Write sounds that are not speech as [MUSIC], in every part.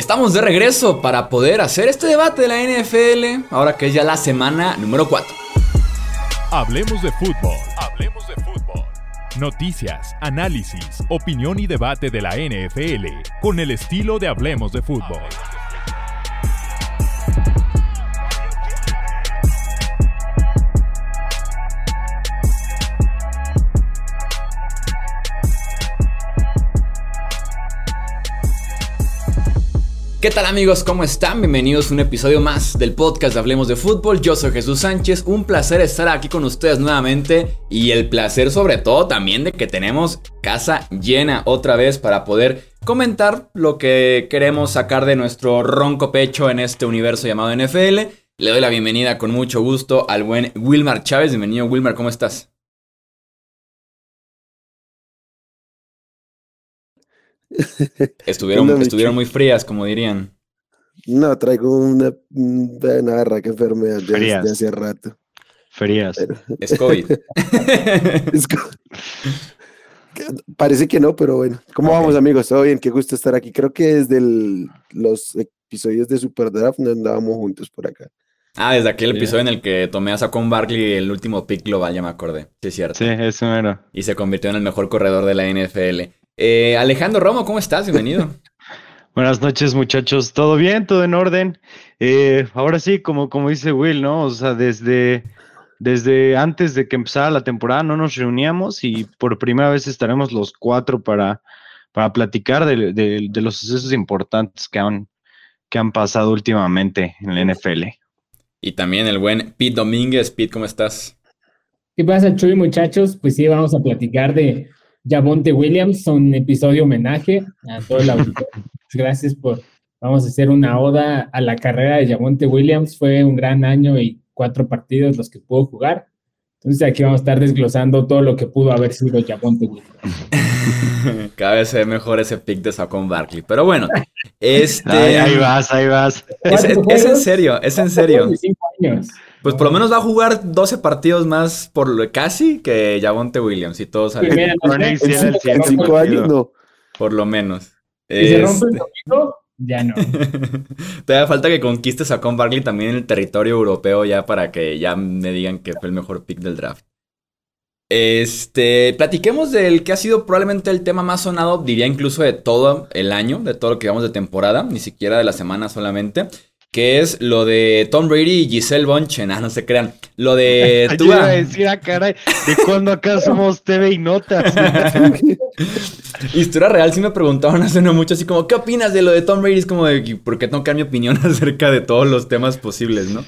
Estamos de regreso para poder hacer este debate de la NFL, ahora que es ya la semana número 4. Hablemos de fútbol. Hablemos de fútbol. Noticias, análisis, opinión y debate de la NFL con el estilo de Hablemos de fútbol. ¿Qué tal amigos? ¿Cómo están? Bienvenidos a un episodio más del podcast de Hablemos de Fútbol. Yo soy Jesús Sánchez, un placer estar aquí con ustedes nuevamente y el placer sobre todo también de que tenemos casa llena otra vez para poder comentar lo que queremos sacar de nuestro ronco pecho en este universo llamado NFL. Le doy la bienvenida con mucho gusto al buen Wilmar Chávez. Bienvenido Wilmar, ¿cómo estás? Estuvieron, estuvieron muy frías, como dirían. No, traigo una, una que enfermedad de, hace rato. Frías. Es COVID. [LAUGHS] Parece que no, pero bueno. ¿Cómo vamos, amigos? Todo bien, qué gusto estar aquí. Creo que desde los episodios de Super Draft no andábamos juntos por acá. Ah, desde aquel episodio en el que tomé a Saquon Barkley el último pick global, ya me acordé. Sí, es cierto. Sí, eso era. Y se convirtió en el mejor corredor de la NFL. Eh, Alejandro Romo, ¿cómo estás? Bienvenido. [LAUGHS] Buenas noches, muchachos. ¿Todo bien? ¿Todo en orden? Eh, ahora sí, como, como dice Will, ¿no? O sea, desde, desde antes de que empezara la temporada no nos reuníamos y por primera vez estaremos los cuatro para, para platicar de, los sucesos importantes que han, que han pasado últimamente en la NFL. Y también el buen Pete Domínguez. Pete, ¿cómo estás? ¿Qué pasa, Chuy, muchachos? Pues sí, vamos a platicar de Javonte Williams, un episodio homenaje a todo el auditorio. Gracias por, vamos a hacer una oda a la carrera de Javonte Williams. Fue un gran año y cuatro partidos los que pudo jugar. Entonces aquí vamos a estar desglosando todo lo que pudo haber sido Javonte Williams. [LAUGHS] Cada vez se ve mejor ese pick de Saquon Barkley. Pero bueno, este... ahí vas, ahí vas. Es, en serio, es en serio. años. Pues por lo menos va a jugar 12 partidos más por lo casi que Javonte Williams y todos salen. En 5 años no. Por lo menos. Si se rompe el domingo, ya no. [LAUGHS] Te da falta que conquistes a Con Barkley también en el territorio europeo ya para que ya me digan que fue el mejor pick del draft. Este, platiquemos del que ha sido probablemente el tema más sonado, diría incluso de todo el año, de todo lo que llevamos de temporada, ni siquiera de la semana solamente que es lo de Tom Brady y Giselle Bonchen. Ah, no se crean. Lo de [LAUGHS] Tua. Yo iba a decir, ah, caray, ¿de cuándo acá somos TV y notas? [LAUGHS] Historia real, sí me preguntaban hace no mucho, así como, ¿qué opinas de lo de Tom Brady? Es como, de, ¿por qué tengo que dar mi opinión [LAUGHS] acerca de todos los temas posibles, no?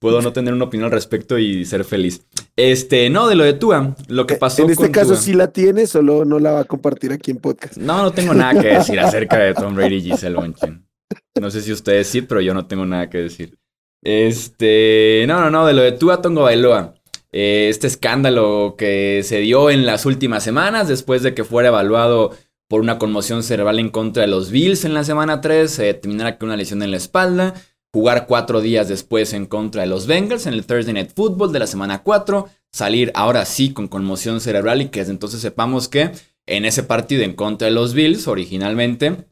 Puedo no tener una opinión al respecto y ser feliz. Este, no, de lo de Tua, lo que pasó. En este caso sí la tiene, solo no la va a compartir aquí en podcast. No, no tengo nada que decir acerca de Tom Brady y Giselle Bonchen. No sé si ustedes sí, pero yo no tengo nada que decir. Este, no, no, no, de lo de Tua Tongo Bailoa. Eh, este escándalo que se dio en las últimas semanas después de que fuera evaluado por una conmoción cerebral en contra de los Bills en la semana 3, se determinara que una lesión en la espalda, jugar cuatro días después en contra de los Bengals en el Thursday Night Football de la semana 4, salir ahora sí con conmoción cerebral y que desde entonces sepamos que en ese partido en contra de los Bills originalmente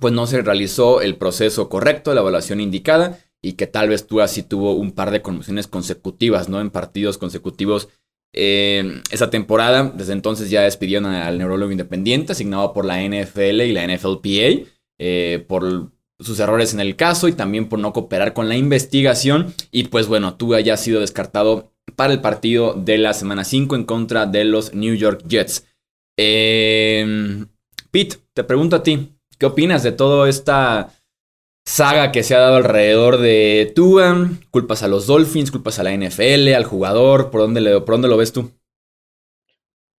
pues no se realizó el proceso correcto, la evaluación indicada y que tal vez tú así tuvo un par de conmociones consecutivas, ¿no? En partidos consecutivos eh, esa temporada. Desde entonces ya despidieron al neurólogo independiente asignado por la NFL y la NFLPA eh, por sus errores en el caso y también por no cooperar con la investigación. Y pues bueno, tú ya has sido descartado para el partido de la semana 5 en contra de los New York Jets. Eh, Pete, te pregunto a ti, ¿Qué opinas de toda esta saga que se ha dado alrededor de Tua? ¿Culpas a los Dolphins? ¿Culpas a la NFL? ¿Al jugador? ¿Por dónde, le, por dónde lo ves tú?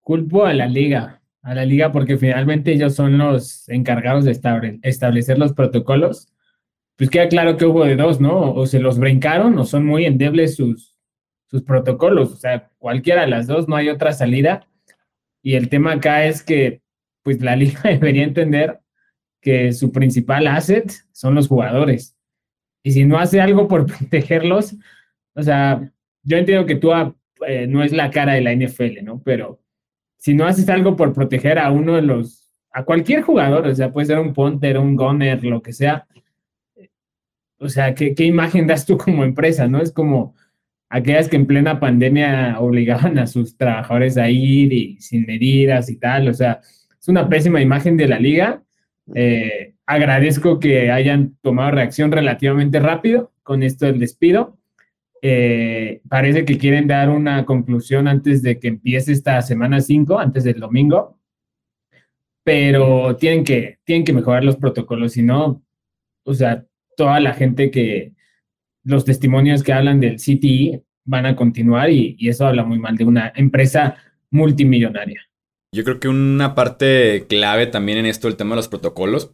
Culpo a la liga, a la liga porque finalmente ellos son los encargados de establecer los protocolos. Pues queda claro que hubo de dos, ¿no? O se los brincaron o son muy endebles sus, sus protocolos. O sea, cualquiera de las dos, no hay otra salida. Y el tema acá es que, pues la liga [LAUGHS] debería entender que su principal asset son los jugadores. Y si no hace algo por [LAUGHS] protegerlos, o sea, yo entiendo que tú eh, no es la cara de la NFL, ¿no? Pero si no haces algo por proteger a uno de los a cualquier jugador, o sea, puede ser un punter, un gunner, lo que sea. O sea, ¿qué, ¿qué, imagen das tú como empresa, no? Es como aquellas que en plena pandemia obligaban a sus trabajadores a ir y sin medidas y tal, o sea, es una pésima imagen de la liga. Eh, agradezco que hayan tomado reacción relativamente rápido con esto del despido. Eh, parece que quieren dar una conclusión antes de que empiece esta semana 5, antes del domingo pero tienen que, tienen que mejorar los protocolos, si no, o sea, toda la gente que, los testimonios que hablan del CTI van a continuar y eso habla muy mal de una empresa multimillonaria. Yo creo que una parte clave también en esto, el tema de los protocolos,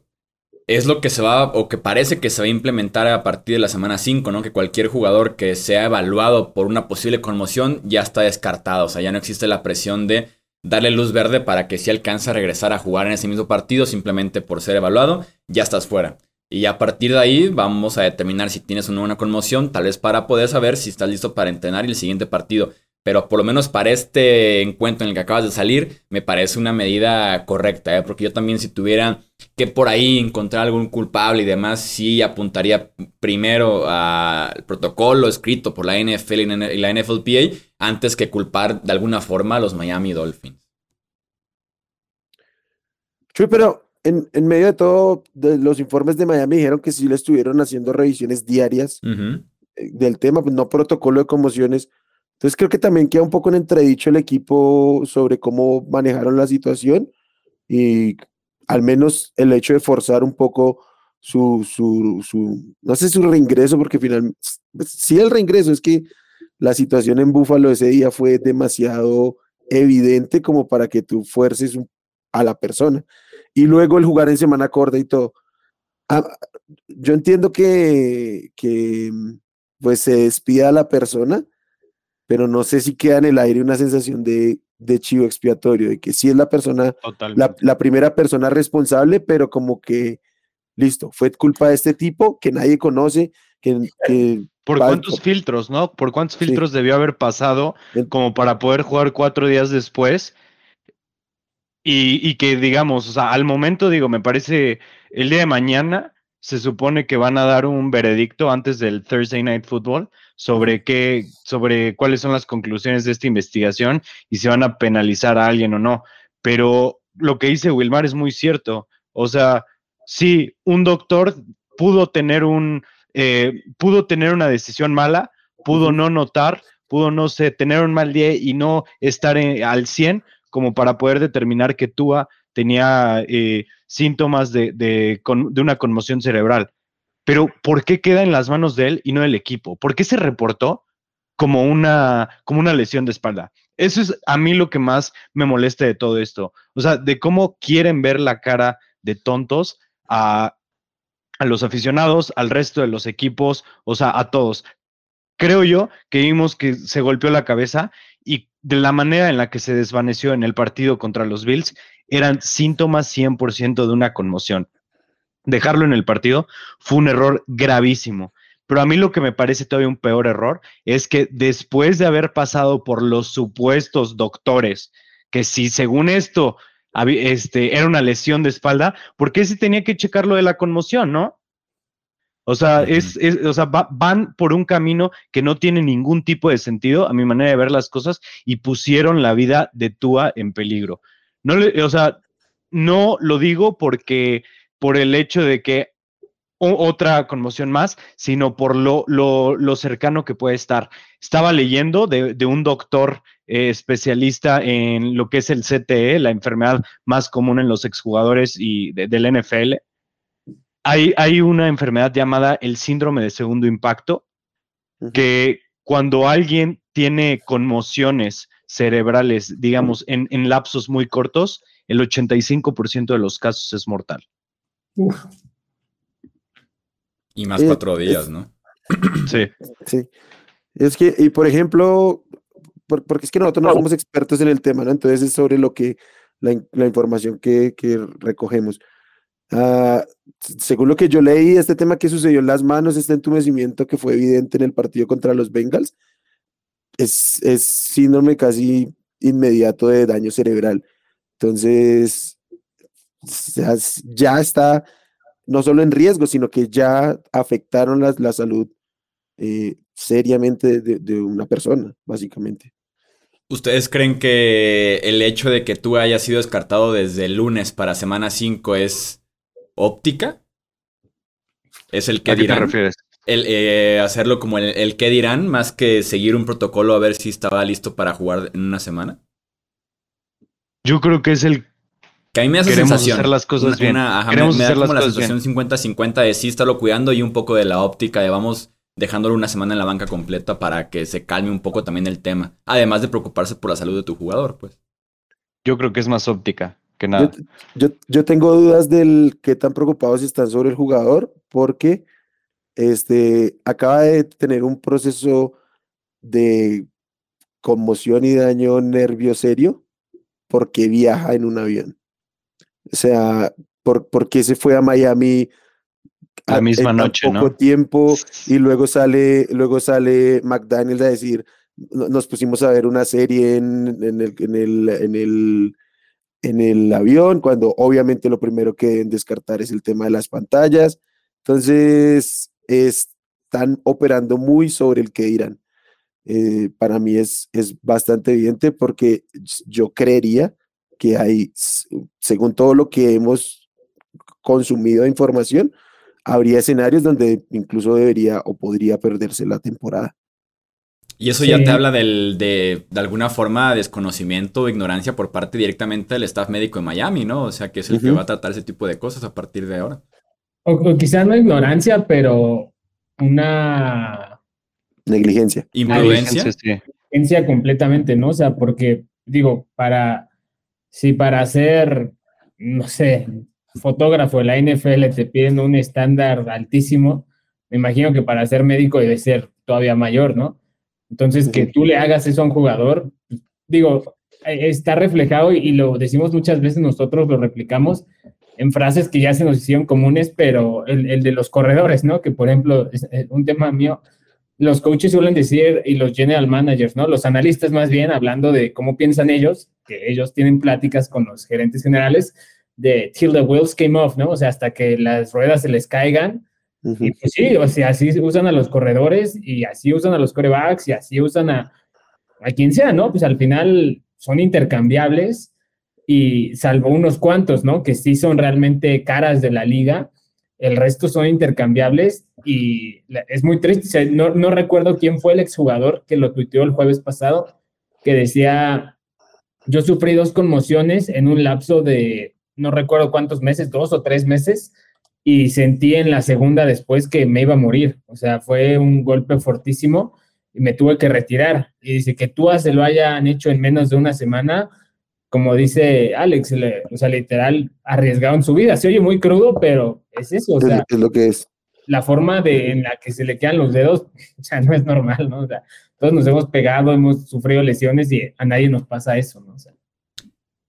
es lo que se va o que parece que se va a implementar a partir de la semana 5, ¿no? Que cualquier jugador que sea evaluado por una posible conmoción ya está descartado, o sea, ya no existe la presión de darle luz verde para que si alcanza a regresar a jugar en ese mismo partido simplemente por ser evaluado, ya estás fuera. Y a partir de ahí vamos a determinar si tienes una buena conmoción, tal vez para poder saber si estás listo para entrenar el siguiente partido. Pero por lo menos para este encuentro en el que acabas de salir, me parece una medida correcta, ¿eh? porque yo también si tuviera que por ahí encontrar algún culpable y demás, sí apuntaría primero al protocolo escrito por la NFL y la NFLPA antes que culpar de alguna forma a los Miami Dolphins. Chuy, pero en, en, medio de todo, de los informes de Miami dijeron que sí le estuvieron haciendo revisiones diarias eh, del tema, pues no protocolo de conmociones. Entonces creo que también queda un poco en entredicho el equipo sobre cómo manejaron la situación y al menos el hecho de forzar un poco su, su, su no sé, su reingreso, porque finalmente, pues, sí el reingreso, es que la situación en Búfalo ese día fue demasiado evidente como para que tú fuerces a la persona. Y luego el jugar en semana corta y todo. Ah, yo entiendo que, que pues se despida a la persona, pero no sé si queda en el aire una sensación de, de chivo expiatorio, de que sí es la persona, la, la, primera persona responsable, pero como que, listo, fue culpa de este tipo que nadie conoce, que, que ¿Por cuántos filtros, no? ¿Por cuántos filtros debió haber pasado como para poder jugar cuatro días después? Y, y, que, digamos, o sea, al momento, digo, me parece, el día de mañana se supone que van a dar un veredicto antes del Thursday Night Football sobre qué, sobre cuáles son las conclusiones de esta investigación y si van a penalizar a alguien o no. Pero lo que dice Wilmar es muy cierto. O sea, si un doctor pudo tener un, eh, pudo tener una decisión mala, pudo no notar, pudo no sé, tener un mal día y no estar al 100 como para poder determinar que Tua tenía eh, síntomas de, de, de, una conmoción cerebral. Pero ¿por qué queda en las manos de él y no del equipo? ¿Por qué se reportó como una, como una lesión de espalda? Eso es a mí lo que más me molesta de todo esto. O sea, de cómo quieren ver la cara de tontos a a los aficionados, al resto de los equipos, o sea, a todos. Creo yo que vimos que se golpeó la cabeza y de la manera en la que se desvaneció en el partido contra los Bills eran síntomas 100% de una conmoción. Dejarlo en el partido fue un error gravísimo. Pero a mí lo que me parece todavía un peor error es que después de haber pasado por los supuestos doctores, que si según esto este, era una lesión de espalda, ¿por qué se tenía que checar lo de la conmoción, no? O sea, es, o sea van por un camino que no tiene ningún tipo de sentido, a mi manera de ver las cosas, y pusieron la vida de Tua en peligro. No o sea, no lo digo porque por el hecho de que otra conmoción más, sino por lo, lo, cercano que puede estar. Estaba leyendo de, un doctor eh, especialista en lo que es el CTE, la enfermedad más común en los exjugadores y del NFL. Hay, hay una enfermedad llamada el síndrome de segundo impacto, que cuando alguien tiene conmociones cerebrales, digamos, en, en lapsos muy cortos, el 85% de los casos es mortal. Y más cuatro días, ¿no? [CLEARS THROAT] Sí. Sí. Es que, y por ejemplo, porque es que nosotros no somos expertos en el tema, ¿no? Entonces es sobre lo que, la, información que, recogemos. Ah, según lo que yo leí, este tema que sucedió en las manos, este entumecimiento que fue evidente en el partido contra los Bengals, es, es síndrome casi inmediato de daño cerebral. Entonces, ya está no solo en riesgo, sino que ya afectaron la, la salud eh, seriamente de, una persona, básicamente. ¿Ustedes creen que el hecho de que tú hayas sido descartado desde el lunes para semana 5 es óptica? ¿Es el que dirán? refieres? El, eh, hacerlo como el, el que dirán, más que seguir un protocolo a ver si estaba listo para jugar en una semana. Yo creo que es el que a mí me hace Queremos sensación. hacer las cosas bien. Queremos me, da como la sensación 50-50 de sí estarlo cuidando y un poco de la óptica de vamos dejándolo una semana en la banca completa para que se calme un poco también el tema. Además de preocuparse por la salud de tu jugador, pues. Yo creo que es más óptica que nada. Yo, yo, tengo dudas del qué tan preocupados están sobre el jugador, porque este acaba de tener un proceso de conmoción y daño nervio serio porque viaja en un avión. O sea, por, qué se fue a Miami la misma noche, poco tiempo y [LAUGHS] luego sale, luego sale McDaniels a decir, nos pusimos a ver una serie en, el, en, el, en, el, en el avión, cuando obviamente lo primero que deben descartar es el tema de las pantallas. Entonces, están operando muy sobre el que dirán. Eh, para mí es, es bastante evidente porque yo creería que hay, según todo lo que hemos consumido de información, habría escenarios donde incluso debería o podría perderse la temporada. Y eso ya te habla del, de, de alguna forma, desconocimiento o ignorancia por parte directamente del staff médico de Miami, ¿no? O sea, que es el que va a tratar ese tipo de cosas a partir de ahora. O, o quizás no ignorancia, pero una... Negligencia. Imprudencia. Negligencia completamente, ¿no? O sea, porque, digo, para si para ser, no sé, fotógrafo de la NFL te piden un estándar altísimo, me imagino que para ser médico debe ser todavía mayor, ¿no? Entonces, que tú le hagas eso a un jugador, digo, e, está reflejado y, lo decimos muchas veces, nosotros lo replicamos en frases que ya se nos hicieron comunes, pero el, el de los corredores, ¿no? Que por ejemplo, es un tema mío, los coaches suelen decir, y los general managers, ¿no? Los analistas más bien, hablando de cómo piensan ellos, que ellos tienen pláticas con los gerentes generales de till the wheels came off, ¿no? O sea, hasta que las ruedas se les caigan. Y pues sí, o sea, así usan a los corredores y así usan a los corebacks y así usan a, a quien sea, ¿no? Pues al final son intercambiables y salvo unos cuantos, ¿no? Que sí son realmente caras de la liga, el resto son intercambiables y es muy triste. no, no, recuerdo quién fue el exjugador que lo tuiteó el jueves pasado, que decía, yo sufrí dos conmociones en un lapso de, no recuerdo cuántos meses, dos o tres meses, y sentí en la segunda después que me iba a morir. O sea, fue un golpe fortísimo y me tuve que retirar. Y dice que tú se lo hayan hecho en menos de una semana, como dice Alex, o sea, literal, arriesgaron su vida. Se oye muy crudo, pero es eso, o sea. Es lo que es. La forma de, en la que se le quedan los dedos, [LAUGHS] o sea, no es normal, ¿no? O sea, todos nos hemos pegado, hemos sufrido lesiones y a nadie nos pasa eso, ¿no? O sea,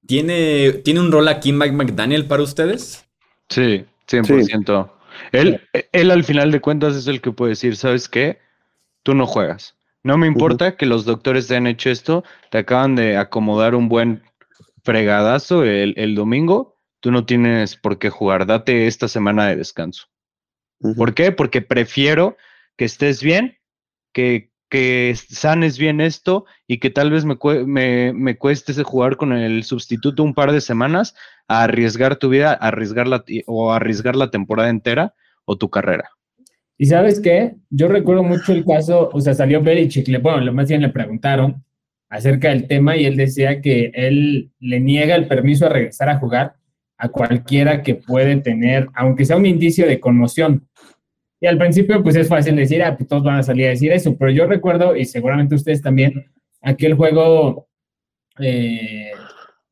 ¿Tiene, ¿Tiene un rol aquí Mike McDaniel para ustedes? Sí, 100%. Él, él al final de cuentas es el que puede decir, ¿sabes qué? Tú no juegas. No me importa que los doctores te han hecho esto, te acaban de acomodar un buen fregadazo el, el, domingo, tú no tienes por qué jugar, date esta semana de descanso. ¿Por qué? Porque prefiero que estés bien, que, que sanes bien esto y que tal vez me, me, me cueste jugar con el sustituto un par de semanas a arriesgar tu vida, arriesgar la, o arriesgar la temporada entera o tu carrera. Y sabes qué, yo recuerdo mucho el caso, o sea, salió Belichick, le, bueno, más bien le preguntaron acerca del tema y él decía que él le niega el permiso a regresar a jugar a cualquiera que puede tener, aunque sea un indicio de conmoción. Y al principio, pues es fácil decir, ah, pues todos van a salir a decir eso, pero yo recuerdo, y seguramente ustedes también, aquel juego, eh,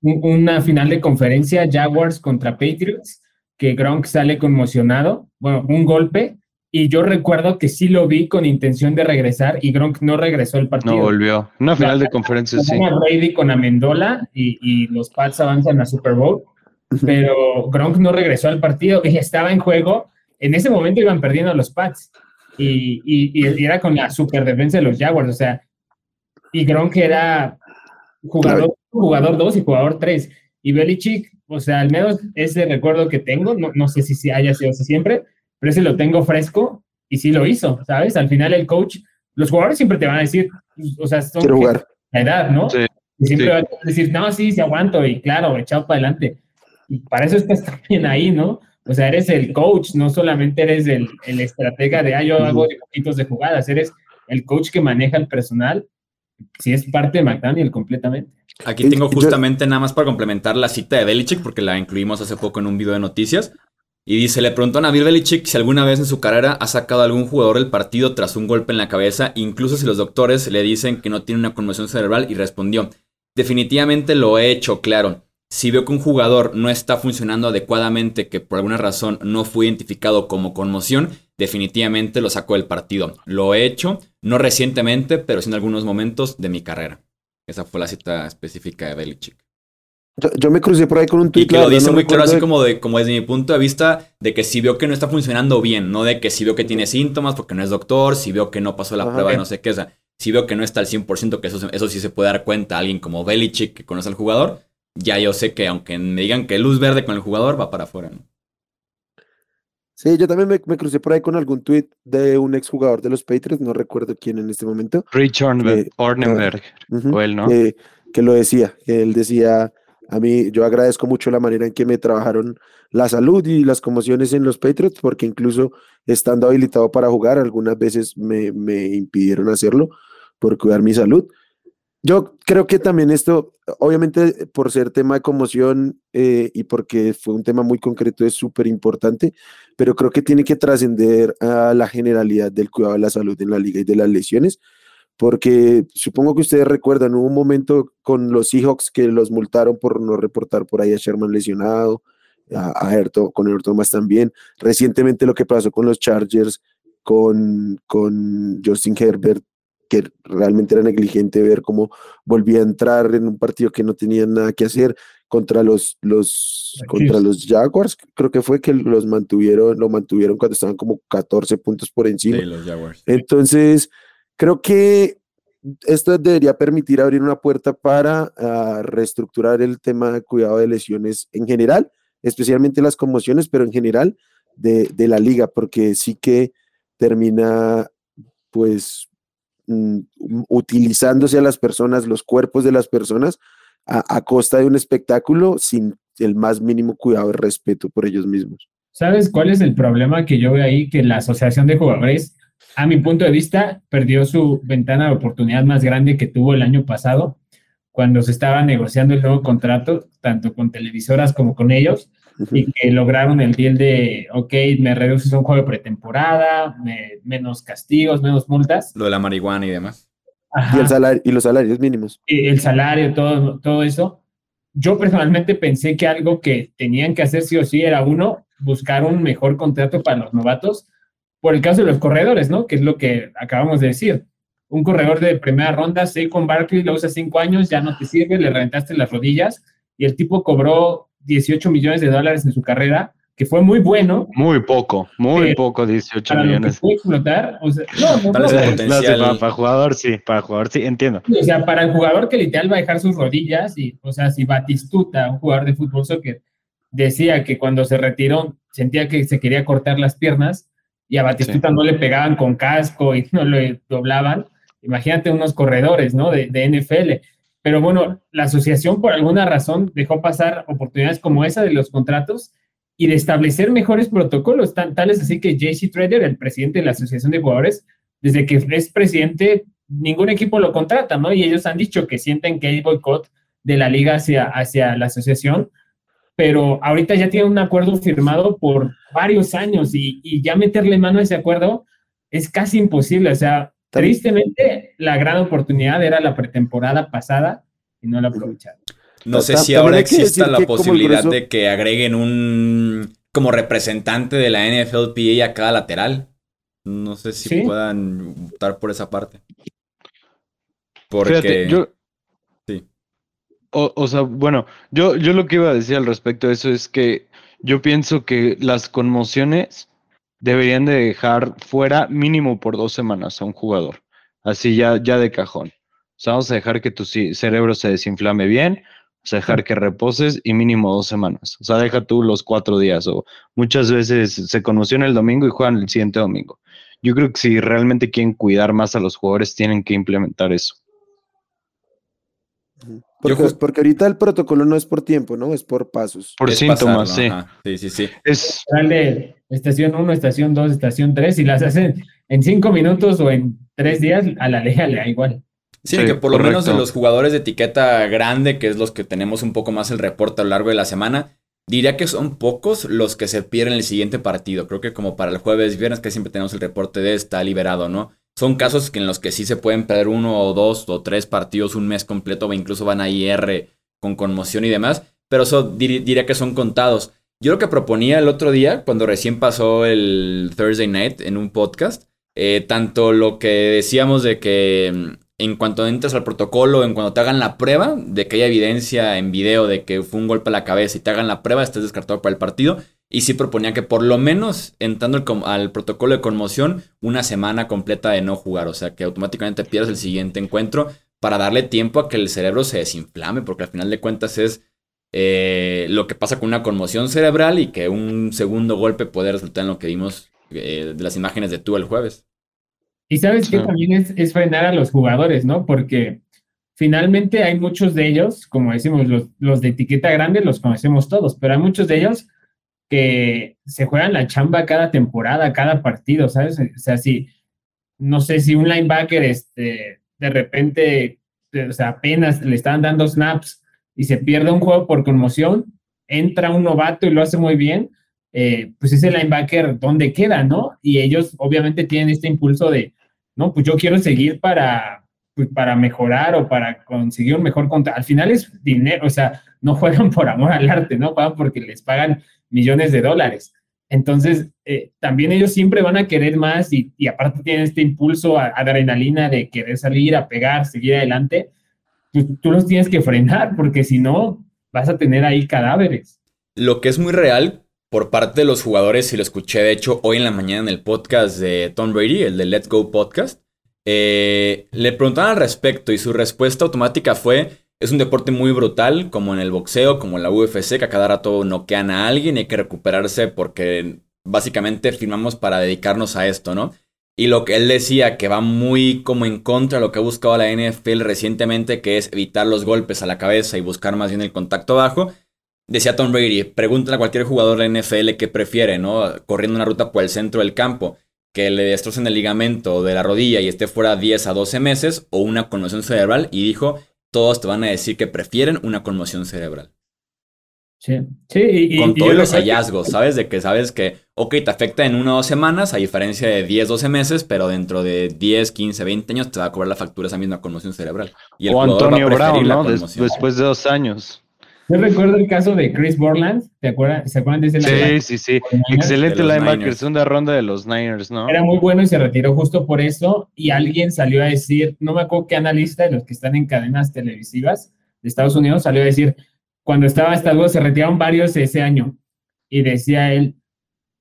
una final de conferencia, Jaguars contra Patriots, que Gronk sale conmocionado, bueno, un golpe, y yo recuerdo que sí lo vi con intención de regresar y Gronk no regresó el partido. No volvió. Una final de conferencia, sí. Brady con Amendola y, y los Pats avanzan a Super Bowl, pero Gronk no regresó al partido y estaba en juego en ese momento iban perdiendo los Pats y, y, era con la super defensa de los Jaguars, o sea, y Gronk era jugador, jugador 2 y jugador 3. Y Belichick, o sea, al menos ese recuerdo que tengo, no, no sé si, si haya sido así siempre, pero ese lo tengo fresco y sí lo hizo, ¿sabes? Al final el coach, los jugadores siempre te van a decir, pues, o sea, son Quiero jugar. la edad, ¿no? Sí. Y siempre Sí. van a decir, no, sí, sí aguanto, y claro, echado para adelante. Y para eso estás [LAUGHS] también ahí, ¿no? O sea, eres el coach, no solamente eres el, el estratega de, ah, yo hago poquitos de jugadas, eres el coach que maneja el personal, si es parte de McDaniel completamente. Aquí tengo justamente nada más para complementar la cita de Belichick, porque la incluimos hace poco en un video de noticias. Y dice, le preguntó a Nabil Belichick si alguna vez en su carrera ha sacado a algún jugador del partido tras un golpe en la cabeza, incluso si los doctores le dicen que no tiene una conmoción cerebral, y respondió, definitivamente lo he hecho, claro. Si veo que un jugador no está funcionando adecuadamente, que por alguna razón no fue identificado como conmoción, definitivamente lo saco del partido. Lo he hecho, no recientemente, pero sí en algunos momentos de mi carrera. Esa fue la cita específica de Belichick. Yo, yo me crucé por ahí con un Y tweet. que la lo dice no muy claro, así de- como, de, como desde mi punto de vista, de que si veo que no está funcionando bien, no de que si veo que tiene síntomas porque no es doctor, si veo que no pasó la Ajá. prueba de no sé qué, o sea, si veo que no está al 100%, que eso, eso sí se puede dar cuenta a alguien como Belichick que conoce al jugador, ya yo sé que aunque me digan que luz verde con el jugador, va para afuera. ¿no? Sí, yo también me, me crucé por ahí con algún tweet de un exjugador de los Patriots, no recuerdo quién en este momento. Rich Ornberg, Eh, Ornenberg, Ujú. o él, ¿no? que, que lo decía, que él decía, a mí yo agradezco mucho la manera en que me trabajaron la salud y las conmociones en los Patriots, porque incluso estando habilitado para jugar, algunas veces me, impidieron hacerlo por cuidar mi salud. Yo creo que también esto, obviamente por ser tema de conmoción eh, y porque fue un tema muy concreto, es súper importante, pero creo que tiene que trascender a la generalidad del cuidado de la salud en la liga y de las lesiones, porque supongo que ustedes recuerdan, hubo un momento con los Seahawks que los multaron por no reportar por ahí a Sherman lesionado, a, a Ayrton- con Earl Thomas también. Recientemente lo que pasó con los Chargers, con, con Justin Herbert, que realmente era negligente ver cómo volvía a entrar en un partido que no tenía nada que hacer contra los, los, contra los Jaguars, creo que fue que los mantuvieron, lo mantuvieron cuando estaban como 14 puntos por encima. De los Jaguars. Entonces, creo que esto debería permitir abrir una puerta para ah, reestructurar el tema de cuidado de lesiones en general, especialmente las conmociones, pero en general de, de la liga, porque sí que termina, pues, mm, utilizándose a las personas, los cuerpos de las personas, a, a costa de un espectáculo sin el más mínimo cuidado y respeto por ellos mismos. ¿Sabes cuál es el problema que yo veo ahí? Que la asociación de jugadores, a mi punto de vista, perdió su ventana de oportunidad más grande que tuvo el año pasado, cuando se estaba negociando el nuevo contrato, tanto con televisoras como con ellos, y que lograron el deal de, ok, me reduces un juego de pretemporada, me- menos castigos, menos multas. Lo de la marihuana y demás. Ajá. Y, el salario, y los salarios mínimos. eh, el salario, todo, todo eso. Yo personalmente pensé que algo que tenían que hacer sí o sí era uno, buscar un mejor contrato para los novatos, por el caso de los corredores, ¿no? Que es lo que acabamos de decir. Un corredor de primera ronda, con Barkley, lo usa cinco años, ya no te sirve, le reventaste las rodillas y el tipo cobró 18 millones de dólares en su carrera, que fue muy bueno Muy poco, muy Eh, poco, 18 para lo que millones. puede explotar. O sea, no, no, Tal no, no. No, sí, para, para jugador sí, para jugador sí, entiendo. O sea, para el jugador que literal va a dejar sus rodillas, y, o sea, si Batistuta, un jugador de fútbol soccer, decía que cuando se retiró sentía que se quería cortar las piernas y a Batistuta no le pegaban con casco y [LAUGHS] no le doblaban, imagínate unos corredores, ¿no? De, de NFL. Pero bueno, la asociación por alguna razón dejó pasar oportunidades como esa de los contratos y de establecer mejores protocolos, tan, tales así que JC Trader, el presidente de la Asociación de Jugadores, desde que es presidente, ningún equipo lo contrata, ¿no? Y ellos han dicho que sienten que hay boicot de la liga hacia, hacia la asociación, pero ahorita ya tienen un acuerdo firmado por varios años y, y ya meterle mano a ese acuerdo es casi imposible. O sea, tristemente, la gran oportunidad era la pretemporada pasada y no la aprovecharon. No sé si ahora exista la posibilidad grueso- de que agreguen un como representante de la NFLPA a cada lateral. No sé si Sí. puedan optar por esa parte. Porque Fíjate, yo. O, o sea, bueno, yo, yo lo que iba a decir al respecto de eso es que yo pienso que las conmociones deberían de dejar fuera mínimo por dos semanas a un jugador. Así ya, ya de cajón. O sea, vamos a dejar que tu cerebro se desinflame bien, O sea, dejar que reposes y mínimo dos semanas. O sea, deja tú los cuatro días. O muchas veces se conmociona el domingo y juegan el siguiente domingo. Yo creo que si realmente quieren cuidar más a los jugadores, tienen que implementar eso. Porque, porque, ahorita el protocolo no es por tiempo, ¿no? Es por pasos. Por síntomas, sí. Sí, sí, sí. Es de estación 1, estación 2, estación 3 y las hacen en cinco minutos o en tres días, a la ley le da igual. Sí, que por lo menos de los jugadores de etiqueta grande, que es los que tenemos un poco más el reporte a lo largo de la semana, diría que son pocos los que se pierden el siguiente partido. Creo que como para el jueves, viernes, que siempre tenemos el reporte de está liberado, ¿no? Son casos en los que sí se pueden perder uno o dos o tres partidos un mes completo, o incluso van a IR con conmoción y demás, pero eso diría que son contados. Yo lo que proponía el otro día, cuando recién pasó el Thursday Night en un podcast, eh, tanto lo que decíamos de que mm, en cuanto entres al protocolo, en cuanto te hagan la prueba, de que haya evidencia en video de que fue un golpe a la cabeza y te hagan la prueba, estés descartado para el partido. Y sí proponía que por lo menos entrando al, protocolo de conmoción, una semana completa de no jugar. O sea, que automáticamente pierdas el siguiente encuentro para darle tiempo a que el cerebro se desinflame, porque al final de cuentas es eh, lo que pasa con una conmoción cerebral y que un segundo golpe puede resultar en lo que vimos eh, de las imágenes de tú el jueves. Y sabes que también es, frenar a los jugadores, ¿no? Porque finalmente hay muchos de ellos, como decimos, los, los de etiqueta grande los conocemos todos, pero hay muchos de ellos que se juegan la chamba cada temporada, cada partido, ¿sabes? O sea, si, no sé si un linebacker este, de repente, o sea, apenas le están dando snaps y se pierde un juego por conmoción, entra un novato y lo hace muy bien, eh, pues ese linebacker, ¿dónde queda, no? Y ellos obviamente tienen este impulso de, no, pues yo quiero seguir para, pues para mejorar o para conseguir un mejor contrato. Al final es dinero, o sea, no [LAUGHS] juegan por amor al arte, ¿no? Juegan porque les pagan millones de dólares. Entonces, eh, también ellos siempre van a querer más y, aparte tienen este impulso a, adrenalina de querer salir, a pegar, seguir adelante. Pues tú los tienes que frenar porque si no, vas a tener ahí cadáveres. Lo que es muy real por parte de los jugadores, y lo escuché de hecho hoy en la mañana en el podcast de Tom Brady, el de Let's Go Podcast, eh, le preguntaron al respecto y su respuesta automática fue, es un deporte muy brutal, como en el boxeo, como en la UFC, que a cada rato noquean a alguien y hay que recuperarse porque básicamente firmamos para dedicarnos a esto, ¿no? Y lo que él decía, que va muy como en contra de lo que ha buscado la NFL recientemente, que es evitar los golpes a la cabeza y buscar más bien el contacto bajo, Decía Tom Brady, pregúntale a cualquier jugador de NFL qué prefiere, ¿no? Corriendo una ruta por el centro del campo, que le destrocen el ligamento de la rodilla y esté fuera 10 a 12 meses, o una conmoción cerebral, y dijo, todos te van a decir que prefieren una conmoción cerebral. Sí, sí. Y, Con todos los hallazgos, ¿sabes? De que sabes que, ok, te afecta en una o dos semanas, a diferencia de 10, 12 meses, pero dentro de 10, 15, 20 años te va a cobrar la factura esa misma conmoción cerebral. Y el o Antonio Brown, ¿no? después de dos años. Yo recuerdo el caso de Chris Borland, ¿te acuerdas? ¿Se acuerdan de ese Sí, sí, sí. Excelente linebacker, segunda ronda de los Niners, ¿no? Era muy bueno y se retiró justo por eso. Y alguien salió a decir, no me acuerdo qué analista de los que están en cadenas televisivas de Estados Unidos salió a decir, cuando estaba hasta luego se retiraron varios ese año. Y decía él,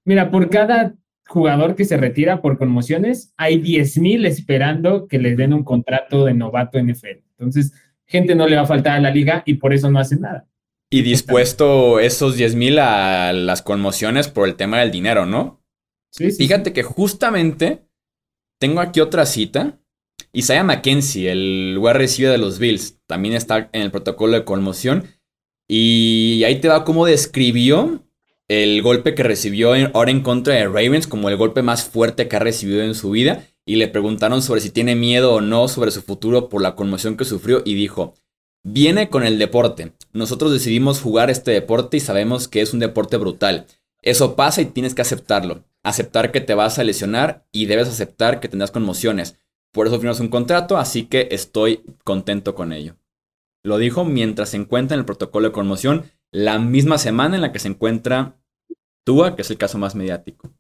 mira, por cada jugador que se retira por conmociones, hay 10 mil esperando que les den un contrato de novato NFL. Entonces, gente no le va a faltar a la liga y por eso no hacen nada. Y dispuesto esos 10 mil a las conmociones por el tema del dinero, ¿no? Sí, sí. Fíjate que justamente tengo aquí otra cita. Isaiah McKenzie, el wide receiver de los Bills, también está en el protocolo de conmoción. Y ahí te va cómo describió el golpe que recibió ahora en contra de Ravens como el golpe más fuerte que ha recibido en su vida. Y le preguntaron sobre si tiene miedo o no sobre su futuro por la conmoción que sufrió. Y dijo, Viene con el deporte. Nosotros decidimos jugar este deporte y sabemos que es un deporte brutal. Eso pasa y tienes que aceptarlo. Aceptar que te vas a lesionar y debes aceptar que tendrás conmociones. Por eso firmas un contrato, así que estoy contento con ello. Lo dijo mientras se encuentra en el protocolo de conmoción la misma semana en la que se encuentra Tua, que es el caso más mediático.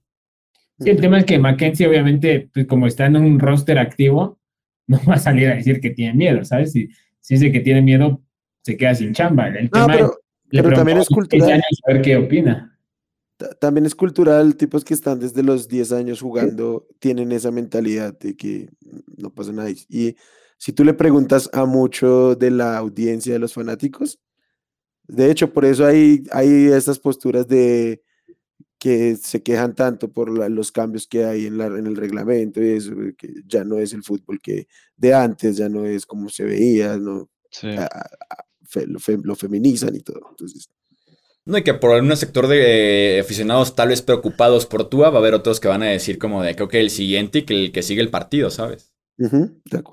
Sí, el tema es que Mackenzie, obviamente, pues como está en un roster activo, [LAUGHS] no va a salir a decir que tiene miedo, ¿sabes? Si, si dice que tiene miedo, se queda sin chamba. El tema pero, pero también es cultural. A ver qué opina. También es cultural, tipos que están desde los 10 años jugando tienen esa mentalidad de que no pasa nada. Y si tú le preguntas a mucho de la audiencia de los fanáticos, De hecho, por eso hay, hay estas posturas de que se quejan tanto por los cambios que hay en, la, en el reglamento y eso, que ya no es el fútbol que de antes, ya no es como se veía, no lo, feminizan y todo. Entonces, no, y que por algún sector de aficionados tal vez preocupados por Tua, va a haber otros que van a decir como de que, ok, el siguiente y que el que sigue el partido, ¿sabes?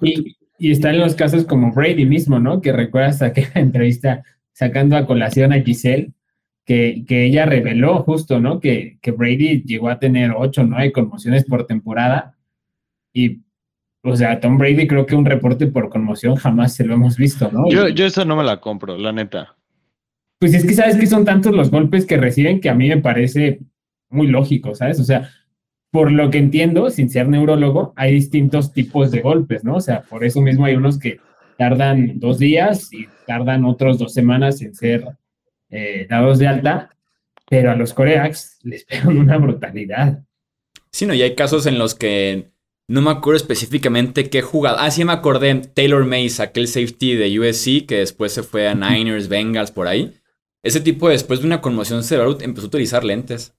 y, y están los casos como Brady mismo, ¿no? Que recuerdas aquella [LAUGHS] entrevista sacando a colación a Giselle, que, ella reveló justo, ¿no? Que, que Brady llegó a tener ocho, nueve conmociones por temporada. Y, o sea, Tom Brady creo que un reporte por conmoción jamás se lo hemos visto, ¿no? Yo, yo eso no me la compro, la neta. Pues es que sabes que son tantos los golpes que reciben que a mí me parece muy lógico, ¿sabes? O sea, por lo que entiendo, sin ser neurólogo, hay distintos tipos de golpes, ¿no? O sea, por eso mismo hay unos que tardan dos días y tardan otros dos semanas en ser eh, dados de alta, pero a los coreax les [LAUGHS] pegan una brutalidad. Sí, no, y hay casos en los que no me acuerdo específicamente qué jugado. Ah, sí me acordé. Taylor Mays, aquel safety de USC que después se fue a Niners, Bengals, por ahí. Ese tipo, después de una conmoción cerebral, empezó a utilizar lentes.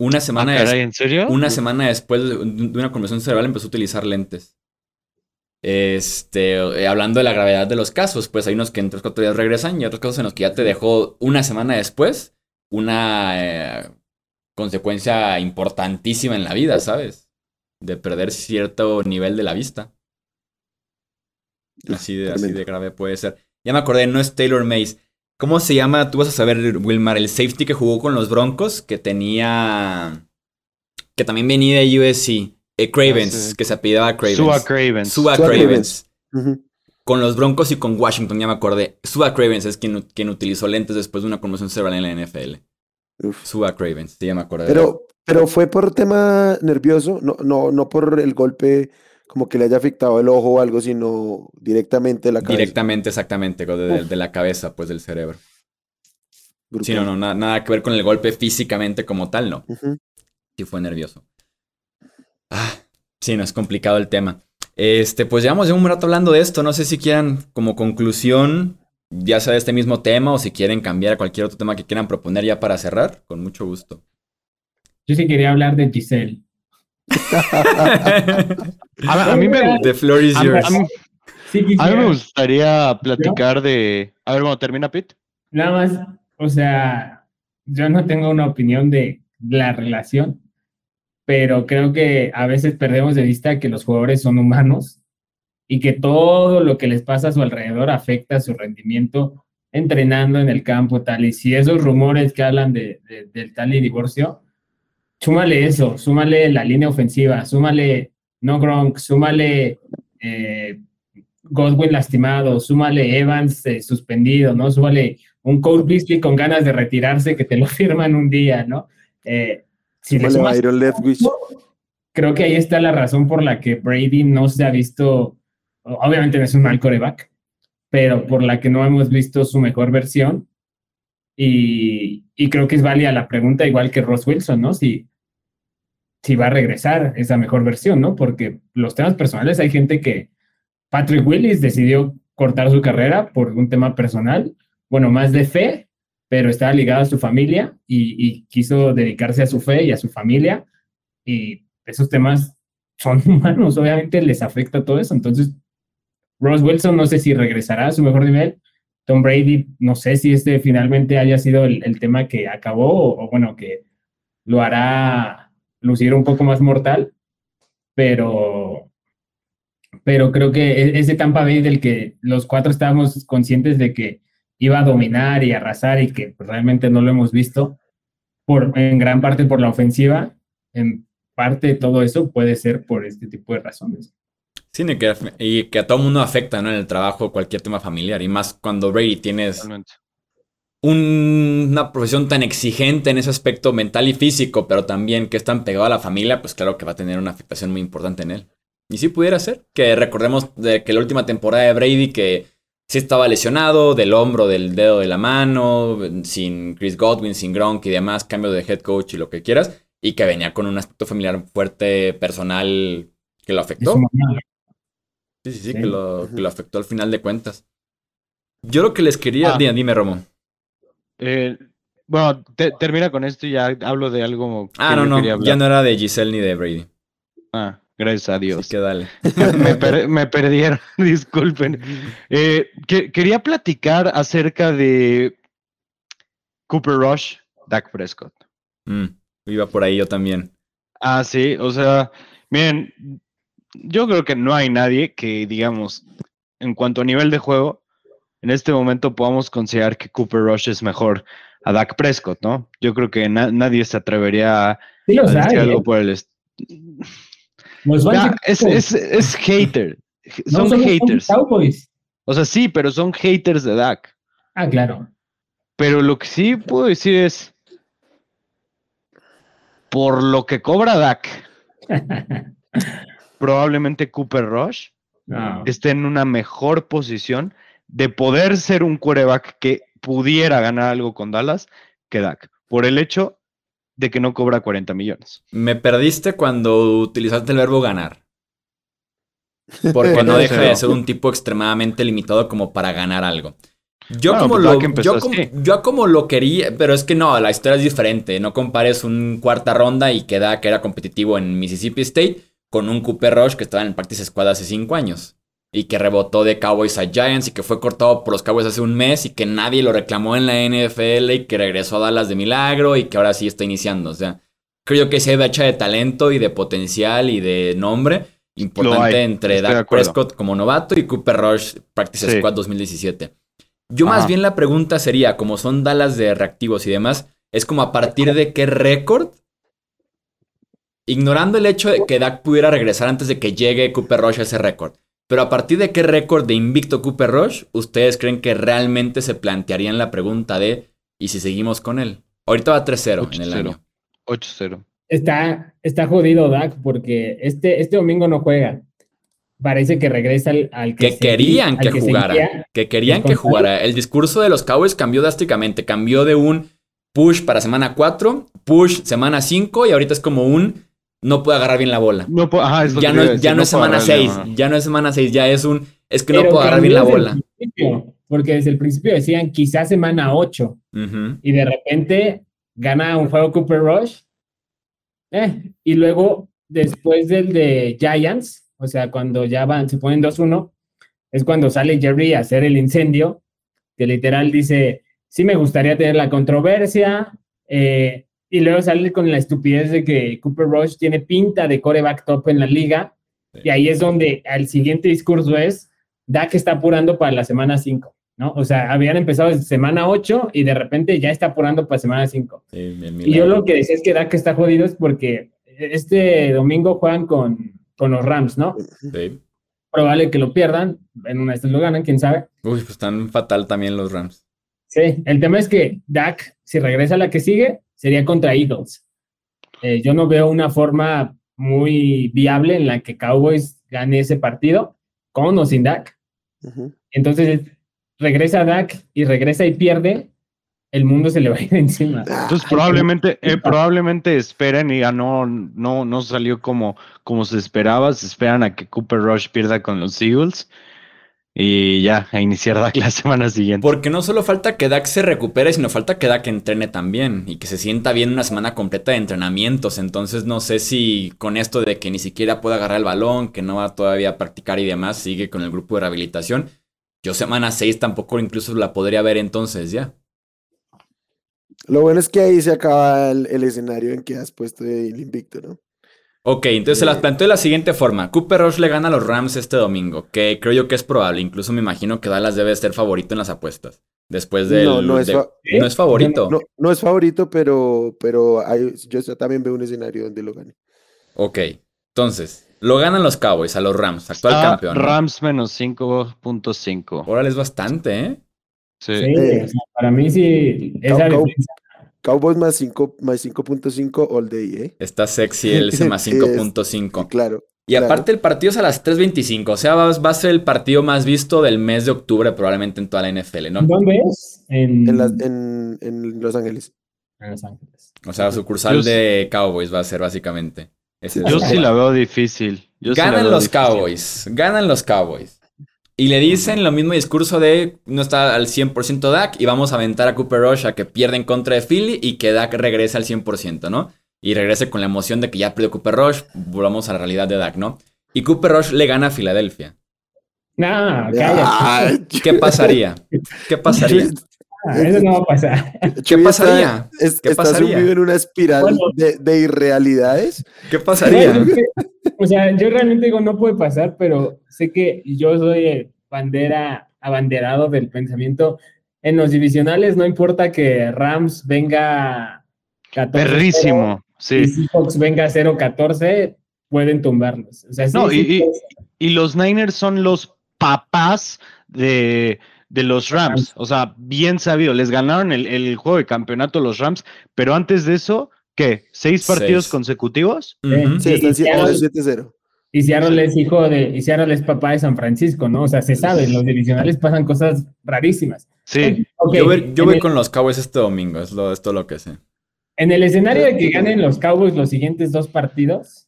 Una semana, ah, ¿en serio? una semana después de una conmoción cerebral empezó a utilizar lentes. Este, eh, hablando de la gravedad de los casos, pues hay unos que en tres cuatro días regresan y otros casos en los que ya te dejó una semana después una eh, consecuencia importantísima en la vida, ¿sabes? De perder cierto nivel de la vista. Así de, así de grave puede ser. Ya me acordé, no es Taylor Mays. ¿Cómo se llama? Tú vas a saber, Wilmar, el safety que jugó con los Broncos, que tenía. que también venía de USC. Eh, Cravens, que se apellidaba Cravens. Sua Cravens. Sua, Cravens. Con los Broncos y con Washington, ya me acordé. Sua Cravens es quien, quien utilizó lentes después de una conmoción cerebral en la NFL. Sua Cravens, ya me acordé. Pero, pero fue por tema nervioso, no, no, no por el golpe como que le haya afectado el ojo o algo, sino directamente la cabeza. Directamente, exactamente, de, la cabeza, pues del cerebro. Sí, no, no, nada, que ver con el golpe físicamente como tal, no. Sí fue nervioso. Ah, sí, no es complicado el tema. Este, pues llevamos ya un rato hablando de esto. No sé si quieran, como conclusión, ya sea de este mismo tema o si quieren cambiar a cualquier otro tema que quieran proponer ya para cerrar, con mucho gusto. Yo sí quería hablar de Giselle. [LAUGHS] a, mí me The floor is yours. A, mí, me gustaría platicar de. A ver, ¿cómo termina Pete? Nada más, o sea, yo no tengo una opinión de la relación, pero creo que a veces perdemos de vista que los jugadores son humanos y que todo lo que les pasa a su alrededor afecta su rendimiento entrenando en el campo, tal. Y si esos rumores que hablan de, del tal y divorcio, súmale eso, súmale la línea ofensiva, súmale no Gronk, súmale eh, Godwin lastimado, súmale Evans eh, suspendido, ¿no? Súmale un Cole Beasley con ganas de retirarse que te lo [LAUGHS] firman un día, ¿no? Eh, si creo que ahí está la razón por la que Brady no se ha visto, obviamente no es un mal coreback, pero por la que no hemos visto su mejor versión. Y, creo que es válida la pregunta, igual que Ross Wilson, ¿no? Si, si va a regresar esa mejor versión, ¿no? Porque los temas personales, hay gente que Patrick Willis decidió cortar su carrera por un tema personal, bueno, más de fe, pero estaba ligado a su familia y, quiso dedicarse a su fe y a su familia. Y esos temas son [LAUGHS] humanos, obviamente les afecta todo eso. Entonces, Ross Wilson no sé si regresará a su mejor nivel. Tom Brady, no sé si este finalmente haya sido el, tema que acabó o, bueno, que lo hará lucir un poco más mortal, pero, pero creo que e, ese Tampa Bay del que los cuatro estábamos conscientes de que iba a dominar y arrasar y que pues, realmente no lo hemos visto, por, en gran parte por la ofensiva, en parte todo eso puede ser por este tipo de razones. Sí, y que, a todo mundo afecta ¿no? en el trabajo cualquier tema familiar, y más cuando Brady tienes una profesión tan exigente en ese aspecto mental y físico, pero también que es tan pegado a la familia, pues claro que va a tener una afectación muy importante en él. Y sí pudiera ser, que recordemos de que la última temporada de Brady, que sí estaba lesionado del hombro, del dedo de la mano, sin Chris Godwin, sin Gronk y demás, cambio de head coach y lo que quieras, y que venía con un aspecto familiar fuerte, personal, que lo afectó. Sí, sí, sí, que lo, que lo afectó al final de cuentas. Yo lo que les quería. Ah. Dime, dime, Romo. Eh, bueno, te- termina con esto y ya hablo de algo. que Ah, no, no. Ya no era de Giselle ni de Brady. Ah, gracias a Dios. Así que dale. [LAUGHS] me, per- [LAUGHS] me perdieron, [LAUGHS] disculpen. Eh, que- quería platicar acerca de Cooper Rush, Dak Prescott. Mm, iba por ahí yo también. Ah, sí, o sea, miren, yo creo que no hay nadie que, digamos, en cuanto a nivel de juego, en este momento podamos considerar que Cooper Rush es mejor a Dak Prescott, ¿no? Yo creo que na- nadie se atrevería a, Sí a decir algo ¿eh? por el... Ya, es, es, es hater. Son haters. Cowboys. O sea, sí, pero son haters de Dak. Ah, claro. Pero lo que sí puedo decir es, por lo que cobra Dak, [LAUGHS] probablemente Cooper Rush No. esté en una mejor posición de poder ser un quarterback que pudiera ganar algo con Dallas que Dak, por el hecho de que no cobra 40 millones. Me perdiste cuando utilizaste el verbo ganar. Porque [LAUGHS] no deja de ser un tipo extremadamente limitado como para ganar algo. Yo Bueno, como pues lo yo como, yo como lo quería, pero es que no, la historia es diferente. No compares un cuarta ronda y que da que era competitivo en Mississippi State con un Cooper Rush que estaba en el Practice Squad hace cinco años. Y que rebotó de Cowboys a Giants y que fue cortado por los Cowboys hace un mes y que nadie lo reclamó en la NFL y que regresó a Dallas de milagro y que ahora sí está iniciando. O sea, creo que sí hay bacha de talento y de potencial y de nombre importante entre Dak. Prescott como novato y Cooper Rush Practice Sí. Squad 2017. Yo más bien la pregunta sería, como son Dallas de reactivos y demás, es como a partir de qué récord, ignorando el hecho de que Dak pudiera regresar antes de que llegue Cooper Rush a ese récord, pero a partir de qué récord de invicto Cooper Rush, ¿ustedes creen que realmente se plantearían la pregunta de, ¿y si seguimos con él? Ahorita va 3-0 en el 8-0. año. 8-0. Está, está jodido Dak porque este, este domingo no juega. Parece que regresa al, al que, querían al que jugara. seguía. Que querían que jugara. El discurso de los Cowboys cambió drásticamente. Cambió de un push para semana 4, push semana 5 y ahorita es como un no puede agarrar bien la bola. No, puedo- ajá, es lo Ya no, es- ya decir, no es puedo semana agarrarle 6, la mano. ya no es semana 6, ya es un es que no puedo agarrar bien la bola. porque desde el principio decían quizás semana 8 Ujú. y de repente gana un juego Cooper Rush. Eh, y luego, después del de Giants, o sea, cuando ya van, se ponen 2-1, es cuando sale Jerry a hacer el incendio, que literal dice, sí me gustaría tener la controversia, eh, y luego sale con la estupidez de que Cooper Rush tiene pinta de coreback top en la liga, Sí. y ahí es donde el siguiente discurso es, Dak está apurando para la semana 5, ¿no? O sea, habían empezado desde semana 8 y de repente ya está apurando para semana 5. Sí, el Y yo lo que decía es que Dak está jodido es porque este domingo juegan con, con los Rams, ¿no? Sí. Probable que lo pierdan, en una de estas lo ganan, quién sabe. Uy, pues están fatal también los Rams. Sí, el tema es que Dak, si regresa a la que sigue, sería contra Eagles. Eh, yo no veo una forma muy viable en la que Cowboys gane ese partido, con o sin Dak. Entonces, regresa Dak y regresa y pierde, el mundo se le va a ir [LAUGHS] encima. Entonces probablemente, eh, probablemente esperen y ya no, no, no salió como, como se esperaba. Se esperan a que Cooper Rush pierda con los Eagles y ya a iniciar Dak [LAUGHS] la semana siguiente. Porque no solo falta que Dak se recupere, sino falta que Dak entrene también y que se sienta bien una semana completa de entrenamientos. Entonces no sé si con esto de que ni siquiera puede agarrar el balón, que no va todavía a practicar y demás, sigue con el grupo de rehabilitación. Yo semana 6 tampoco incluso la podría ver entonces ya. Lo bueno es que ahí se acaba el, el escenario en que has puesto el invicto, ¿no? Ok, entonces se las Eh. planteo de la siguiente forma. Cooper Rush le gana a los Rams este domingo, que creo yo que es probable. Incluso me imagino que Dallas debe ser favorito en las apuestas. Después del... No, no es de- fa- no es favorito. No, no es favorito, pero, pero hay- yo también veo un escenario donde lo gane. Ok, entonces, lo ganan los Cowboys a los Rams, actual Ah, campeón. ¿no? Rams menos 5.5. Órale, es bastante, ¿eh? Sí. Sí, Eh, para mí sí, esa Cow- Cow- defensa Cowboys más 5 más 5.5 all day, ¿eh? Está sexy el [LAUGHS] ese más Es- 5.5. Claro. Y claro. aparte el partido es a las 3.25, o sea, va, va a ser el partido más visto del mes de octubre probablemente en toda la NFL, ¿no? ¿Dónde es? En, En, las- en, en Los Ángeles. en Los Ángeles. O sea, sucursal Yo sí- de Cowboys va a ser básicamente. Ese Yo sí la veo difícil. Yo sí la Ganan veo los difícil. Cowboys, ganan los Cowboys. Y le dicen lo mismo discurso de no está al 100% Dak y vamos a aventar a Cooper Rush a que pierda en contra de Philly y que Dak regrese al 100%, ¿no? Y regrese con la emoción de que ya perdió Cooper Rush, volvamos a la realidad de Dak, ¿no? Y Cooper Rush le gana a Filadelfia. No, cállate. ¿Qué pasaría? ¿Qué pasaría? Ah, eso no va a pasar. ¿Qué pasaría? Está, ¿Qué ¿Estás pasaría? sumido en una espiral Bueno. de, de irrealidades? ¿Qué pasaría? Es que, o sea, yo realmente digo, no puede pasar, pero sé que yo soy bandera abanderado del pensamiento. En los divisionales no importa que Rams venga 14 Perrísimo. y Sí. Seahawks venga 0-14, pueden tumbarlos. O sea, sí, No, sí, y- y- Y los Niners son los papás de, de los Rams. O sea, bien sabido. Les ganaron el, el juego de campeonato los Rams, pero antes de eso, ¿qué? ¿Seis partidos Seis. consecutivos? Sí, y- están y Seattle- 7-0. Y Seattle es hijo de, y Seattle es papá de San Francisco, ¿no? O sea, se sabe, en los divisionales pasan cosas rarísimas. Sí. Yo voy, yo voy el- con los Cowboys este domingo, es, lo, es todo lo que sé. En el escenario de que ganen los Cowboys los siguientes dos partidos,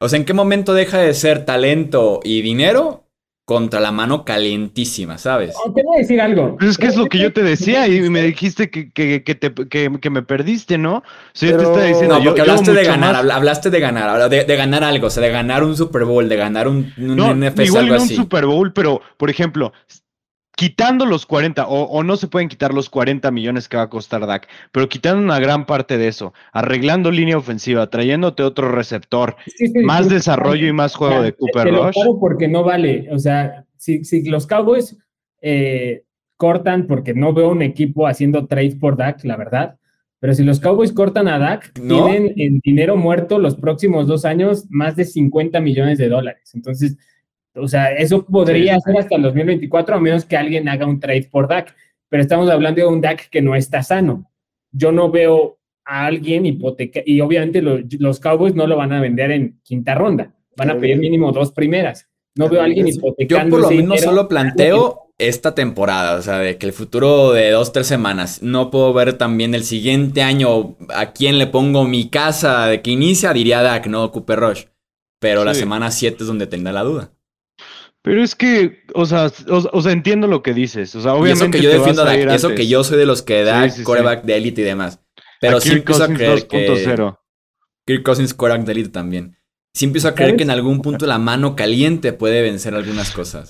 O sea, ¿en qué momento deja de ser talento y dinero contra la mano calientísima, sabes? oh, te voy a decir algo. Pues es que es lo que yo te decía y me dijiste que, que, que, te, que, que me perdiste, ¿no? O sea, yo te estaba diciendo, No, porque yo hablaste de ganar, hablaste de ganar, de, de ganar algo, o sea, de ganar un Super Bowl, de ganar un, un No, NFC, igual algo no un así. Super Bowl, pero, por ejemplo, quitando los 40, o, o no se pueden quitar los 40 millones que va a costar Dak, pero quitando una gran parte de eso, arreglando línea ofensiva, trayéndote otro receptor, más desarrollo y más juego Ya, de Cooper te lo Rush. porque no vale. O sea, si, si los Cowboys eh, cortan, porque no veo un equipo haciendo trades por Dak, la verdad. Pero si los Cowboys cortan a Dak, ¿No? tienen en dinero muerto los próximos dos años más de 50 millones de dólares. Entonces, o sea, eso podría Sí. ser hasta el 2024, a menos que alguien haga un trade por Dak. Pero estamos hablando de un Dak que no está sano. Yo no veo a alguien hipoteca y obviamente los, los Cowboys no lo van a vender en quinta ronda. Van a pedir mínimo dos primeras. No veo a alguien Yo Yo hipotecando. por lo dinero. solo planteo esta temporada, o sea, de que el futuro de dos, tres semanas, no puedo ver también el siguiente año a quién le pongo mi casa de que inicia, diría Dak, no Cooper Rush. Pero la semana 7 es donde tendrá la duda. Pero es que, o sea, o, o sea, entiendo lo que dices. O sea, Y eso obviamente que yo te defiendo a eso que yo soy de los que da Sí, sí, sí. coreback de élite y demás. Pero sí empiezo a creer que 2.0. Kirk Cousins coreback de élite también. Sí empiezo a creer ¿Sabes? que en algún punto la mano caliente puede vencer algunas cosas.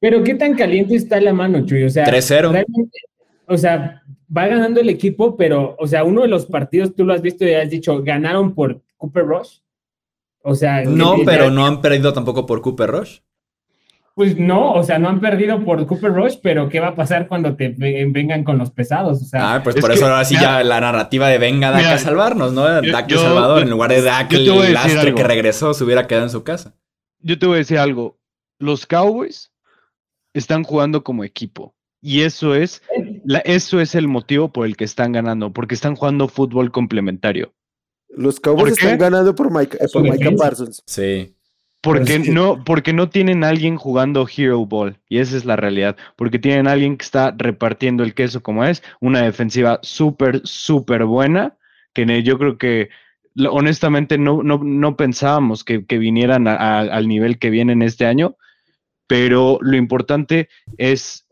Pero qué tan caliente está la mano, Chuy. O sea, 3-0. realmente, o sea, va ganando el equipo, pero, o sea, uno de los partidos tú lo has visto y has dicho, ganaron por Cooper Rush. O sea, No, pero no han perdido tampoco por Cooper Rush. Pues no, o sea, no han perdido por Cooper Rush, pero ¿qué va a pasar cuando te ve- vengan con los pesados? O sea, Ah, pues es por que, eso ahora sí ya la narrativa de venga Dak mira, a salvarnos, ¿no? Dak yo- Salvador, yo- en lugar de Dak, el lastre algo. que regresó, se hubiera quedado en su casa. Yo te voy a decir algo. Los Cowboys están jugando como equipo. Y eso es, la- eso es el motivo por el que están ganando, porque están jugando fútbol complementario. Los Cowboys ¿Por están ganando por Micah, eh, por Micah defensa. Parsons. Sí. Porque no, porque no tienen a alguien jugando Hero Ball. Y esa es la realidad. Porque tienen a alguien que está repartiendo el queso como es. Una defensiva súper, súper buena. Que yo creo que honestamente no, no, no pensábamos que, que vinieran a- a- al nivel que vienen este año. Pero lo importante es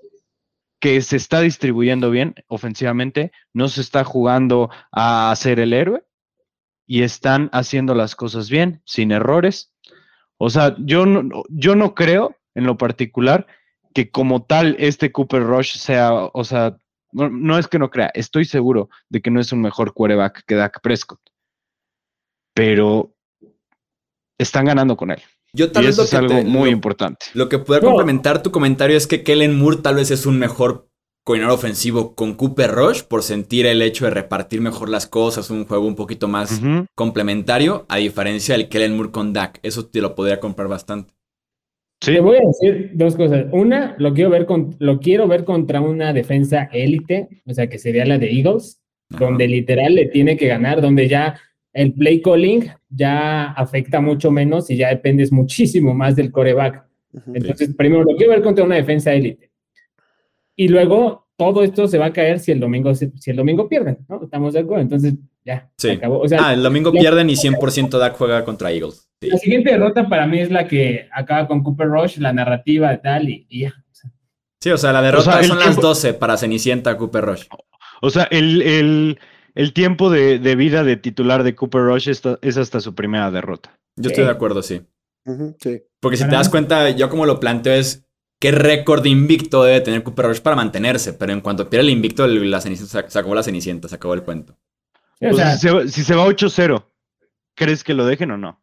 que se está distribuyendo bien ofensivamente. No se está jugando a ser el héroe. Y están haciendo las cosas bien, sin errores. O sea, yo no, yo no creo en lo particular que como tal este Cooper Rush sea, o sea, no, no es que no crea, estoy seguro de que no es un mejor quarterback que Dak Prescott. Pero están ganando con él. Yo tal Y vez eso lo es que, algo te- muy lo- importante. lo que puede No. complementar tu comentario es que Kellen Moore tal vez es un mejor coordinador ofensivo con Cooper Rush por sentir el hecho de repartir mejor las cosas, un juego un poquito más complementario, a diferencia del Kellen Moore con Dak. Eso te lo podría comprar bastante. Sí, Te voy a decir dos cosas. Una, lo quiero ver con, lo quiero ver contra una defensa élite, o sea, que sería la de Eagles, Ajá. donde literal le tiene que ganar, donde ya el play calling ya afecta mucho menos y ya dependes muchísimo más del coreback. Entonces, primero lo quiero ver contra una defensa élite. Y luego todo esto se va a caer si el domingo si el domingo pierden, ¿no? Estamos de acuerdo. Entonces, ya, Sí. se acabó. O sea, Ah, el domingo pierden y 100% Dak juega contra Eagles. La siguiente derrota para mí es la que acaba con Cooper Rush, la narrativa tal, y, y ya. Sí, o sea, la derrota O sea, el son las tiempo- 12 para Cenicienta Cooper Rush. O sea, el, el, el tiempo de, de vida de titular de Cooper Rush está- es hasta su primera derrota. Yo Sí. estoy de acuerdo, sí. Sí. Porque si te das cuenta, yo como lo planteo es qué récord de invicto debe tener Cooper Rush para mantenerse. Pero en cuanto pierde el invicto, el- la cenicienta, se- acabó la cenicienta, se acabó el cuento. O O sea, si, se, va- si se va 8-0, ¿crees que lo dejen o no?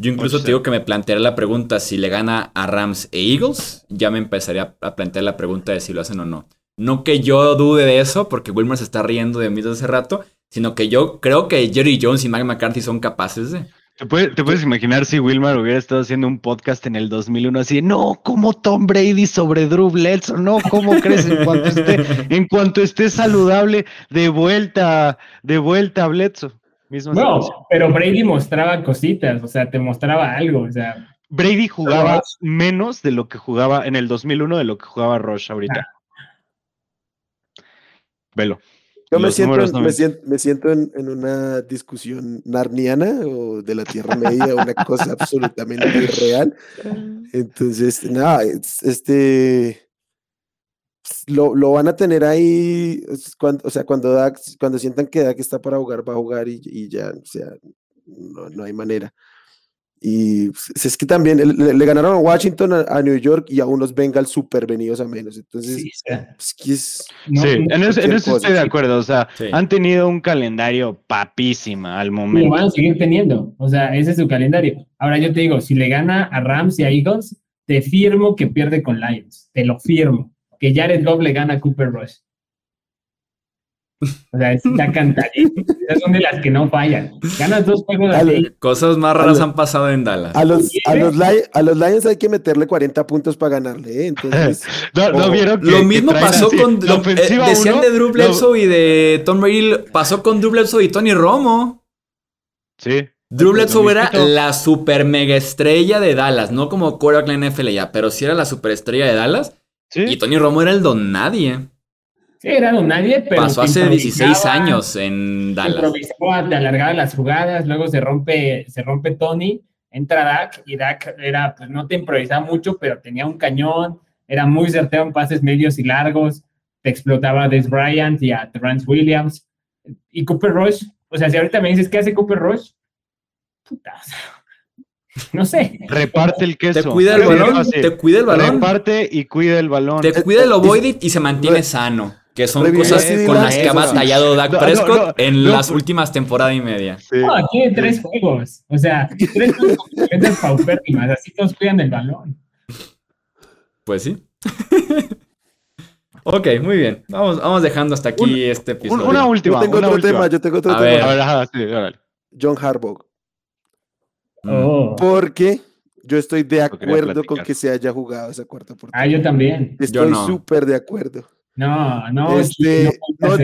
Yo incluso te digo que me plantearé la pregunta si le gana a Rams e Eagles. Ya me empezaría a plantear la pregunta de si lo hacen o no. No que yo dude de eso, porque Wilmer se está riendo de mí desde hace rato, sino que yo creo que Jerry Jones y Mike McCarthy son capaces de. ¿Te, puede- te puedes imaginar si Wilmar hubiera estado haciendo un podcast en el 2001 así, no, como Tom Brady sobre Drew Bledsoe, no, ¿cómo crees? En cuanto esté, en cuanto esté saludable, de vuelta, de vuelta a Bledsoe. Misma no, situación. pero Brady mostraba cositas, o sea, te mostraba algo, o sea, Brady jugaba menos de lo que jugaba en el 2001 de lo que jugaba Rush ahorita. Velo. Yo me siento, en, no me me- siento, me siento en, en una discusión narniana o de la Tierra Media, una cosa absolutamente [LAUGHS] irreal. Entonces, nada, es- este lo, lo van a tener ahí, cuando, o sea, cuando Dak, cuando sientan que Dak está para jugar, va a jugar y, y ya, o sea, no, no hay manera. Y pues, es que también le, ganaron a Washington, a, a New York y a unos Bengals súper venidos a menos. Entonces, sí, pues, que es, no- sí, en eso, en estoy de acuerdo. O sea, Sí. han tenido un calendario papísima al lo momento. van a seguir teniendo, o sea, ese es su calendario. Ahora yo te digo, si le gana a Rams y a Eagles, te firmo que pierde con Lions, te lo firmo, que Jared Goff le gana a Cooper Rush. O sea, es ya cantadito. Esas son de las que no fallan. Ganas dos juegos así. Cosas más raras han pasado en Dallas. A los, a, ¿Quiere? los a los Lions hay que meterle 40 puntos para ganarle, ¿eh? Entonces, [LAUGHS] No, no Ojo, vieron que- Lo mismo pasó así, con. la lo- eh, decían uno, de Drew lo- Bledsoe y de Tom Brady. Pasó con Drew Bledsoe y Tony Romo. Sí. Drew Bledsoe era la super mega estrella de Dallas. No como quarterback en la NFL ya, pero sí era la superestrella de Dallas. Sí. Y Tony Romo era el don nadie. Sí, era un nadie, pero. Pasó hace 16 improvisaba, años en te Dallas. Improvisaba, te alargaba las jugadas, luego se rompe, se rompe Tony, entra Dak, y Dak era, pues no te improvisaba mucho, pero tenía un cañón, era muy certero en pases medios y largos, te explotaba a Des Bryant y a Trance Williams. Y Cooper Rush, o sea, si ahorita me dices, ¿qué hace Cooper Rush? Puta, no sé. Reparte el queso. Te cuida el balón, te cuida el balón. Reparte y cuida el balón. Te cuida el ovoide y se mantiene sano. Que son cosas con las que ha batallado Dak No, Prescott no, en no, las últimas temporadas y media. Sí. No, tiene tres juegos, o sea, tres juegos [LAUGHS] paupérrimas, así todos cuidan el balón. Pues sí. [LAUGHS] ok, muy bien. Vamos, vamos dejando hasta aquí Un- este episodio. una yo última. tengo una otro última. tema, yo tengo otro A tema. ver. A ver, ajá, sí, órale. John Harbaugh. Oh. Porque yo estoy de acuerdo con que se haya jugado esa cuarta Ah, oportunidad. yo también. Estoy no. súper de acuerdo. No, no, Este, no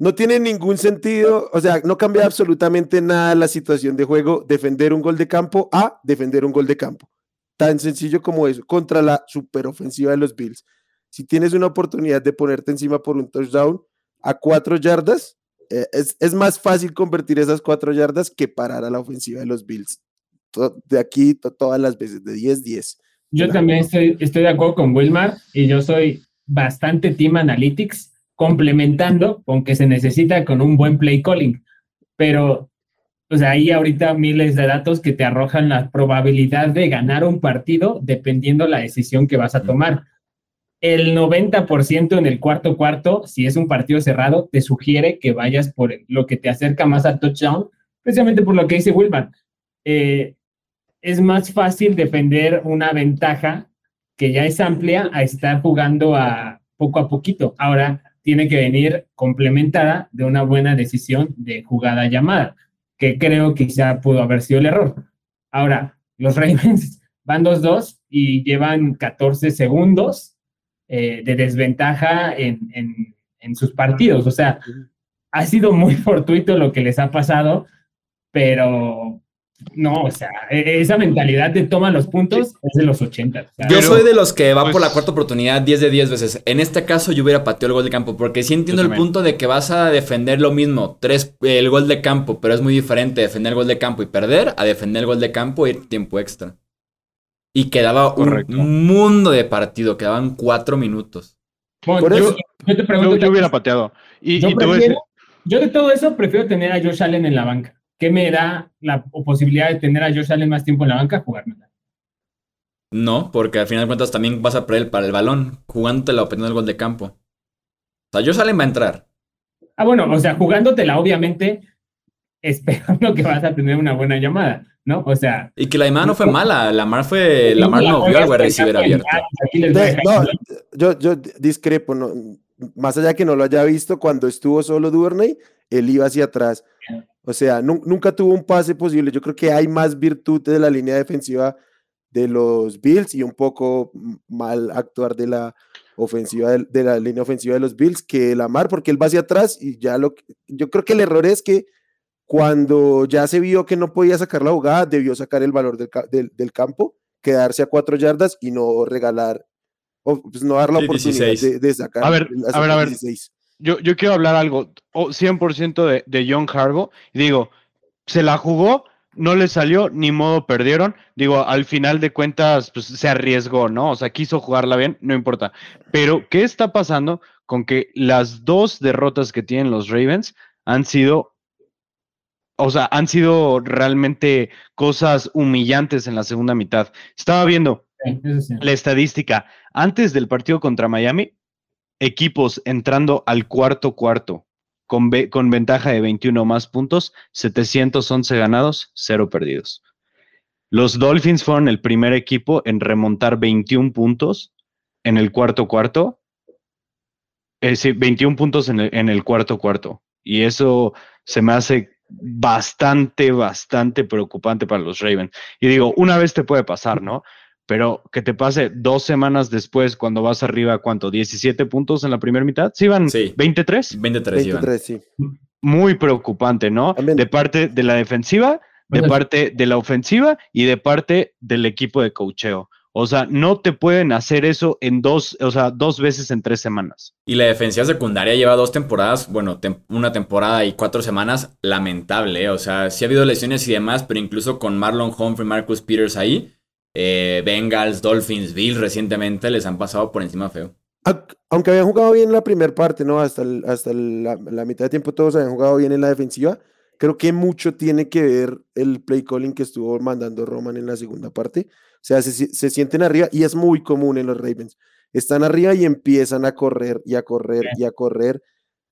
no- tiene ningún sentido, o sea, no cambia absolutamente nada la situación de juego, defender un gol de campo a defender un gol de campo. Tan sencillo como eso, contra la superofensiva de los Bills. Si tienes una oportunidad de ponerte encima por un touchdown a cuatro yardas, eh, es, es más fácil convertir esas cuatro yardas que parar a la ofensiva de los Bills. To- De aquí to- todas las veces, de 10-10. Yo también estoy, estoy de acuerdo con Wilmar y yo soy bastante Team Analytics, complementando con que se necesita con un buen play calling. Pero, pues hay ahorita miles de datos que te arrojan la probabilidad de ganar un partido dependiendo la decisión que vas a tomar. El 90% en el cuarto cuarto, si es un partido cerrado, te sugiere que vayas por lo que te acerca más al touchdown, precisamente por lo que dice Wilmar. Eh, es más fácil defender una ventaja que ya es amplia a estar jugando a poco a poquito. Ahora tiene que venir complementada de una buena decisión de jugada llamada, que creo que quizá pudo haber sido el error. Ahora, los Ravens [LAUGHS] van 2-2 y llevan 14 segundos eh, de desventaja en, en- en sus partidos. O sea, ha sido muy fortuito lo que les ha pasado, pero no, o sea, e, esa mentalidad de toma los puntos es de los 80. yo soy de los que va por la pues cuarta oportunidad 10 de 10 veces. En este caso yo hubiera pateado el gol de campo, porque sí entiendo el punto de que vas a defender lo mismo, tres, el gol de campo, pero es muy diferente defender el gol de campo y perder a defender el gol de campo y ir tiempo extra. Y quedaba un mundo de partido, quedaban cuatro minutos. yo, te pregunto, yo, hubiera pateado. Y, yo, yo de todo eso prefiero tener a Josh Allen en la banca. ¿Qué me da la posibilidad de tener a Josh Allen más tiempo en la banca? Jugármela. No, porque al final de cuentas también vas a perder para el balón, jugándotela o perdiendo el gol de campo. O sea, Josh Allen va a entrar. Ah, bueno, o sea, jugándotela, obviamente, [LAUGHS] esperando que vas a tener una buena llamada, ¿no? O sea. Y que la llamada no fue mala, la mar fue. La mar no vio al wide receiver abierto. No, yo, yo discrepo, no, más allá que no lo haya visto, cuando estuvo solo Duvernay, él iba hacia atrás. O sea, nunca tuvo un pase posible. Yo creo que hay más virtud de la línea defensiva de los Bills y un poco mal actuar de la ofensiva de, la línea ofensiva de los Bills que la Mar, porque él va hacia atrás y ya lo yo creo que el error es que cuando ya se vio que no podía sacar la jugada, debió sacar el valor del, campo, quedarse a cuatro yardas y no regalar, o pues no dar la oportunidad de, sacar. A ver, a ver, a ver yo, yo quiero hablar algo 100% de, de John Harbaugh. Digo, se la jugó, no le salió, ni modo perdieron. Digo, al final de cuentas, pues se arriesgó, ¿no? O sea, quiso jugarla bien, no importa. Pero, ¿qué está pasando con que las dos derrotas que tienen los Ravens han sido, o sea, han sido realmente cosas humillantes en la segunda mitad? Estaba viendo la estadística. Antes del partido contra Miami, equipos entrando al cuarto cuarto con, con ventaja de 21 más puntos, 711 ganados, 0 perdidos. Los Dolphins fueron el primer equipo en remontar 21 puntos en el cuarto cuarto. Es decir, 21 puntos en el, en el cuarto cuarto. Y eso se me hace bastante, bastante preocupante para los Ravens. Y digo, una vez te puede pasar, ¿no? Pero que te pase dos semanas después cuando vas arriba, ¿cuánto? ¿17 puntos en la primera mitad? ¿Sí van sí. 23? 23, 23 sí. Muy preocupante, ¿no? De parte de la defensiva, de parte de la ofensiva y de parte del equipo de cocheo. O sea, no te pueden hacer eso en dos, o sea, dos veces en tres semanas. Y la defensiva secundaria lleva dos temporadas, bueno, una temporada y cuatro semanas, lamentable. ¿eh? O sea, sí ha habido lesiones y demás, pero incluso con Marlon Humphrey, Marcus Peters ahí, eh, Bengals, Dolphins, Bills recientemente les han pasado por encima feo. Aunque habían jugado bien la primera parte, ¿no? Hasta, hasta la, mitad de tiempo todos habían jugado bien en la defensiva. Creo que mucho tiene que ver el play calling que estuvo mandando Roman en la segunda parte. O sea, se, sienten arriba y es muy común en los Ravens. Están arriba y empiezan a correr y a correr y a correr.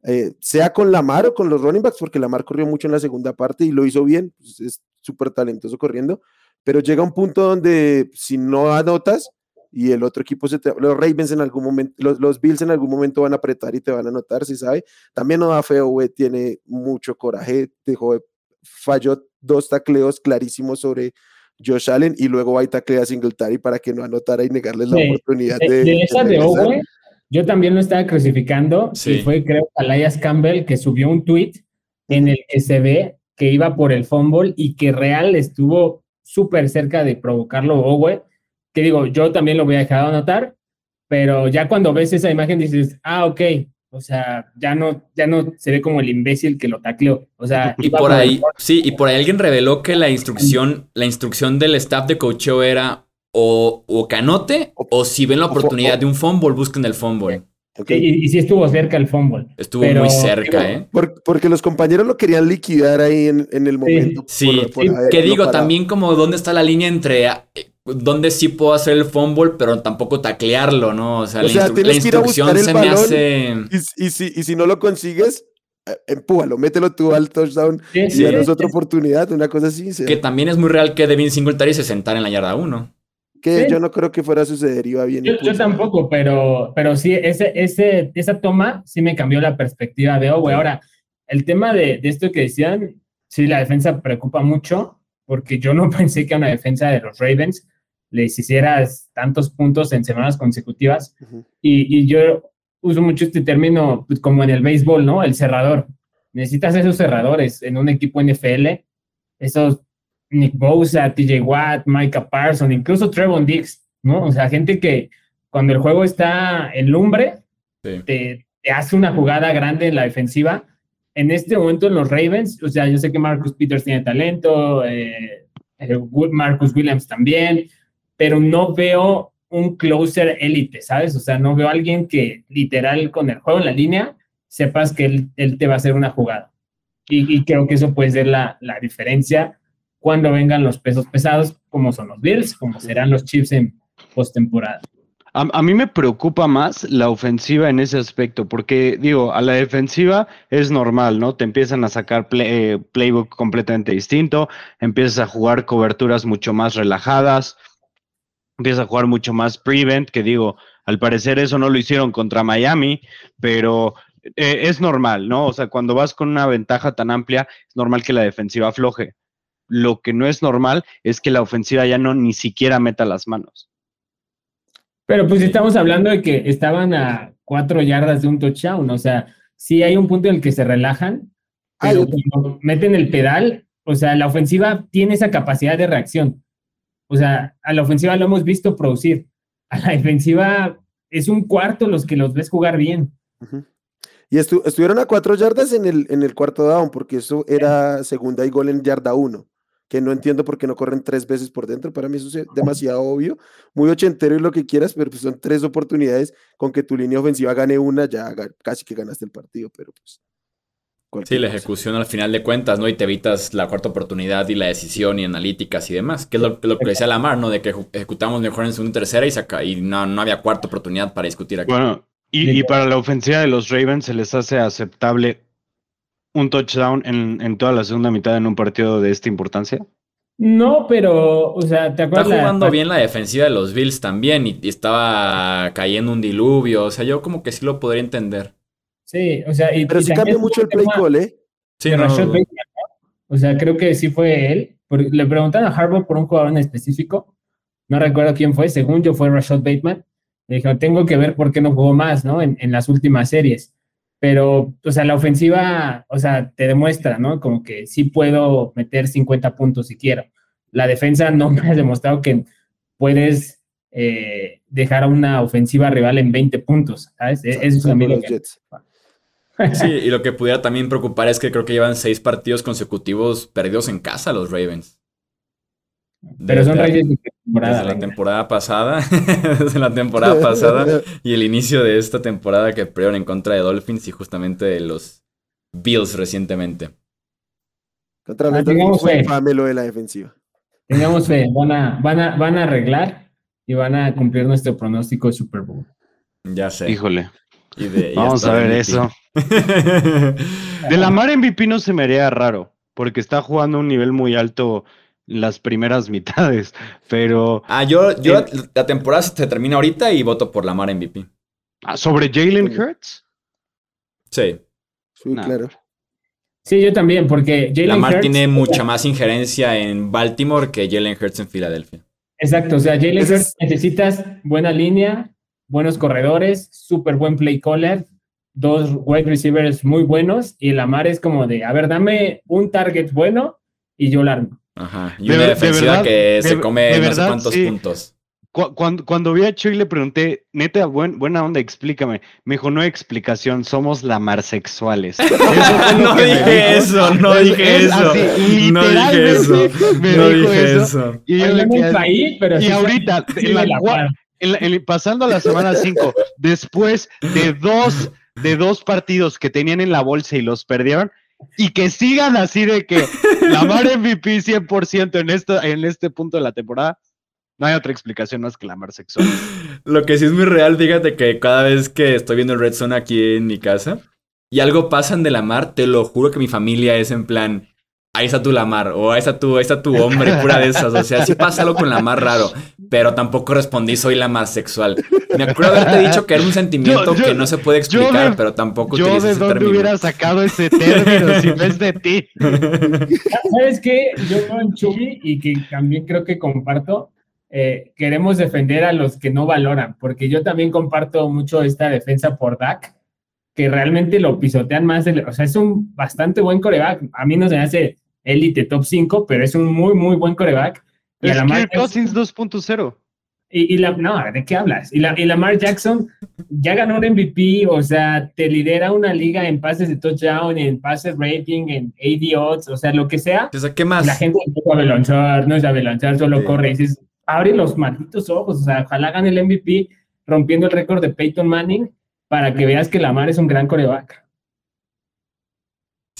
Eh, sea con Lamar o con los running backs, porque Lamar corrió mucho en la segunda parte y lo hizo bien, pues es súper talentoso corriendo, pero llega un punto donde si no anotas y el otro equipo, se los Ravens en algún momento, los, Bills en algún momento van a apretar y te van a anotar, si sabe. También no da feo, güey, tiene mucho coraje, dejó, falló dos tacleos clarísimos sobre Josh Allen y luego va y taclea a Singletary para que no anotara y negarles la oportunidad de. De, esa de Owe, yo también lo estaba crucificando y fue, creo, Alias Campbell que subió un tweet en el que se ve que iba por el fumble y que Real estuvo súper cerca de provocarlo Owe, que digo, yo también lo voy a dejar anotar, pero ya cuando ves esa imagen dices, ah, ok, o sea, ya no, ya no se ve como el imbécil que lo tacleó. O sea, y por ahí, sí, y por ahí alguien reveló que la instrucción, la instrucción del staff de coacheo era o, o canote o, si ven la oportunidad de un fumble, busquen el fumble. Y, sí estuvo cerca el fumble. Estuvo muy cerca, ¿eh? porque los compañeros lo querían liquidar ahí en, el momento. Sí, que digo, también como dónde está la línea entre eh, dónde sí puedo hacer el fumble, pero tampoco taclearlo, ¿no? O sea, la, instrucción se me hace... Y, si, y si no lo consigues, eh, empújalo, mételo tú al touchdown y danos otra oportunidad, una cosa así. Que también es muy real que Devin Singletary se sentara en la yarda 1 que yo no creo que fuera a suceder, iba bien. Yo, tampoco, pero, pero sí, ese, ese, esa toma sí me cambió la perspectiva de, oh, güey, ahora, el tema de, de, esto que decían, sí, la defensa preocupa mucho, porque yo no [LAUGHS] pensé que a una defensa de los Ravens les hicieras tantos puntos en semanas consecutivas, y, y, yo uso mucho este término pues, como en el béisbol, ¿no? El cerrador. Necesitas esos cerradores en un equipo NFL, esos Nick Bosa, TJ Watt, Micah Parsons, incluso Trevon Diggs, ¿no? O sea, gente que cuando el juego está en lumbre, te, hace una jugada grande en la defensiva. En este momento en los Ravens, o sea, yo sé que Marcus Peters tiene talento, eh, eh, Marcus Williams también, pero no veo un closer élite, ¿sabes? O sea, no veo a alguien que literal con el juego en la línea sepas que él, te va a hacer una jugada. Y, creo que eso puede ser la, la, diferencia cuando vengan los pesos pesados, como son los Bills, como serán los Chiefs en postemporada. A, mí me preocupa más la ofensiva en ese aspecto, porque digo, a la defensiva es normal, ¿no? Te empiezan a sacar eh, playbook completamente distinto, empiezas a jugar coberturas mucho más relajadas, empiezas a jugar mucho más prevent, que digo, al parecer eso no lo hicieron contra Miami, pero eh, es normal, ¿no? O sea, cuando vas con una ventaja tan amplia, es normal que la defensiva afloje. Lo que no es normal es que la ofensiva ya no ni siquiera meta las manos. Pero pues estamos hablando de que estaban a cuatro yardas de un touchdown, o sea, sí hay un punto en el que se relajan, pero cuando meten el pedal, o sea, la ofensiva tiene esa capacidad de reacción. O sea, a la ofensiva lo hemos visto producir. A la defensiva es un cuarto los que los ves jugar bien. Y estuvieron a cuatro yardas en el, en el cuarto down, porque eso era segunda y gol en yarda uno que no entiendo por qué no corren tres veces por dentro. Para mí eso es demasiado obvio. Muy ochentero y lo que quieras, pero pues son tres oportunidades con que tu línea ofensiva gane una, ya casi que ganaste el partido, pero pues... Sí, la ejecución al final de cuentas, ¿no? Y te evitas la cuarta oportunidad y la decisión y analíticas y demás. Que es lo, que decía Lamar, ¿no? De que ejecutamos mejor en segunda y tercera y, saca, y no, no había cuarta oportunidad para discutir aquí. Bueno, y, y, para la ofensiva de los Ravens se les hace aceptable un touchdown en, en, toda la segunda mitad en un partido de esta importancia? No, pero, o sea, ¿te acuerdas? Está jugando bien la defensiva de los Bills también y, estaba cayendo un diluvio. O sea, yo como que sí lo podría entender. Sí, o sea, y, pero sí cambió mucho el play call, ¿eh? Sí, no, O sea, creo que sí fue él. Le preguntaron a Harbaugh por un jugador en específico. No recuerdo quién fue. Según yo, fue Rashad Bateman. Le dijo, tengo que ver por qué no jugó más, ¿no? En, en las últimas series pero, o sea, la ofensiva, o sea, te demuestra, ¿no? Como que sí puedo meter 50 puntos si quiero. La defensa no [LAUGHS] me ha demostrado que puedes eh, dejar a una ofensiva rival en 20 puntos, ¿sabes? E-, eso es también lo que... Sí, y lo que pudiera también preocupar es que creo que llevan seis partidos consecutivos perdidos en casa los Ravens. Pero son Reyes de temporada. [LAUGHS] Desde la temporada pasada, desde la temporada pasada y el inicio de esta temporada que perdieron en contra de Dolphins y justamente de los Bills recientemente. Ah, tengamos fe. lo de la defensiva. Tengamos fe, van a, van, a, van a arreglar y van a cumplir nuestro pronóstico de Super Bowl. Ya sé. Híjole. Vamos a ver eso. [LAUGHS] de la Mar MVP no se me haría raro, porque está jugando a un nivel muy alto las primeras [LAUGHS] mitades, pero... Ah, yo, yo la temporada se termina ahorita y voto por Lamar MVP. Ah, ¿Sobre Jalen Hurts? Sí. Sí, claro. Sí, yo también, porque Jalen Lamar tiene mucha más injerencia en Baltimore que Jalen Hurts en Filadelfia. Exacto, o sea, Jalen Hurts necesitas buena línea, buenos corredores, súper buen play caller, dos wide receivers muy buenos y Lamar es como de, a ver, dame un target bueno y yo la armo. Ajá. Y una defensiva que se come no sé cuántos puntos. Cuando, cuando, vi a Chuy le pregunté, neta, buena onda, explícame. Me dijo, no hay explicación, somos lamarsexuales. [LAUGHS] no dije eso, no dije eso. no dije eso. no dije eso. Y, yo me pero y ahorita, pasando a la semana 5, después de dos, de dos partidos que tenían en la bolsa y los perdieron, y que sigan así de que la mar [LAUGHS] MVP 100% en, esto, en este punto de la temporada. No hay otra explicación más que la mar sexual. Lo que sí es muy real, fíjate que cada vez que estoy viendo el Red Zone aquí en mi casa y algo pasan de la mar, te lo juro que mi familia es en plan, ahí está tu Lamar, o ahí está tu, ahí está tu hombre, pura de esas. O sea, sí pasa algo con Lamar raro, pero tampoco respondí, soy Lamar sexual. Me acuerdo haberte dicho que era un sentimiento que no se puede explicar, pero tampoco Yo de dónde hubiera sacado ese término si no es de ti. [LAUGHS] ¿Sabes qué? Yo con Chubi y que también creo que comparto, eh, queremos defender a los que no valoran, porque yo también comparto mucho esta defensa por Dak que realmente lo pisotean más. o sea, es un bastante buen coreback. A mí no se me hace élite top 5, pero es un muy, muy buen coreback. Y es Kirk Cousins 2.0. Y, la, no, ¿de qué hablas? Y, la, y Lamar Jackson ya ganó un MVP, o sea, te lidera una liga en pases de touchdown, en pases rating, en AD odds, o sea, lo que sea. O sea, ¿qué más? La gente no sabe lanzar, no sabe lanzar, solo corre. Y dices, abre los malditos ojos, o sea, ojalá gane el MVP rompiendo el récord de Peyton Manning para que veas que Lamar es un gran coreback.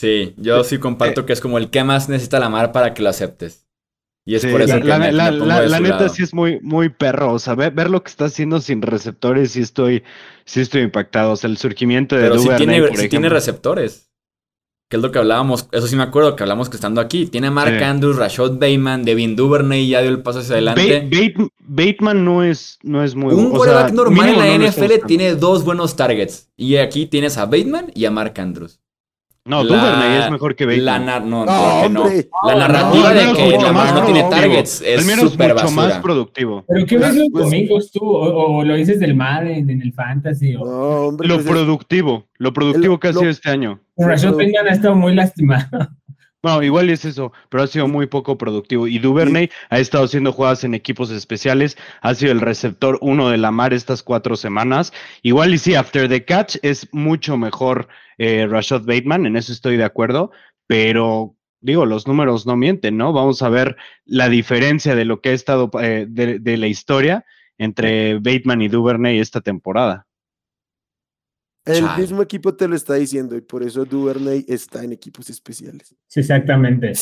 Sí, yo sí comparto que es como el que más necesita Lamar para que lo aceptes. Y es por eso que la, la, neta sí es muy, muy perro. O sea, ver, lo que está haciendo sin receptores, sí estoy, sí estoy impactado. O sea, el surgimiento de Pero si tiene, si tiene receptores. Que es lo que hablábamos, eso sí me acuerdo que hablamos que estando aquí. Tiene a Mark Andrews, Rashad Bateman, Devin Duvernay, ya dio el paso hacia adelante. Bateman no es, no es muy Un quarterback normal en la NFL tiene dos buenos targets. Y aquí tienes a Bateman y a Mark Andrews. No, Duvernay es mejor que Bateman. La, no, no, no. la narrativa de que Lamar no tiene targets es súper mucho más productivo. ¿Pero qué ves los pues, domingos tú? ¿O, lo dices del mar en, el fantasy? O... No, hombre, lo pues productivo, lo productivo que ha sido este año. Rashad Pengan ha estado muy lastimado. Bueno, igual es eso, pero ha sido muy poco productivo. Y Duvernay ha estado haciendo jugadas en equipos especiales, ha sido el receptor uno de la mar estas cuatro semanas. Igual y sí, after the catch es mucho mejor eh, Rashad Bateman, en eso estoy de acuerdo, pero digo, los números no mienten, ¿no? Vamos a ver la diferencia de lo que ha estado eh, de, la historia entre Bateman y Duvernay esta temporada. El mismo equipo te lo está diciendo y por eso Duvernay está en equipos especiales. Sí, exactamente.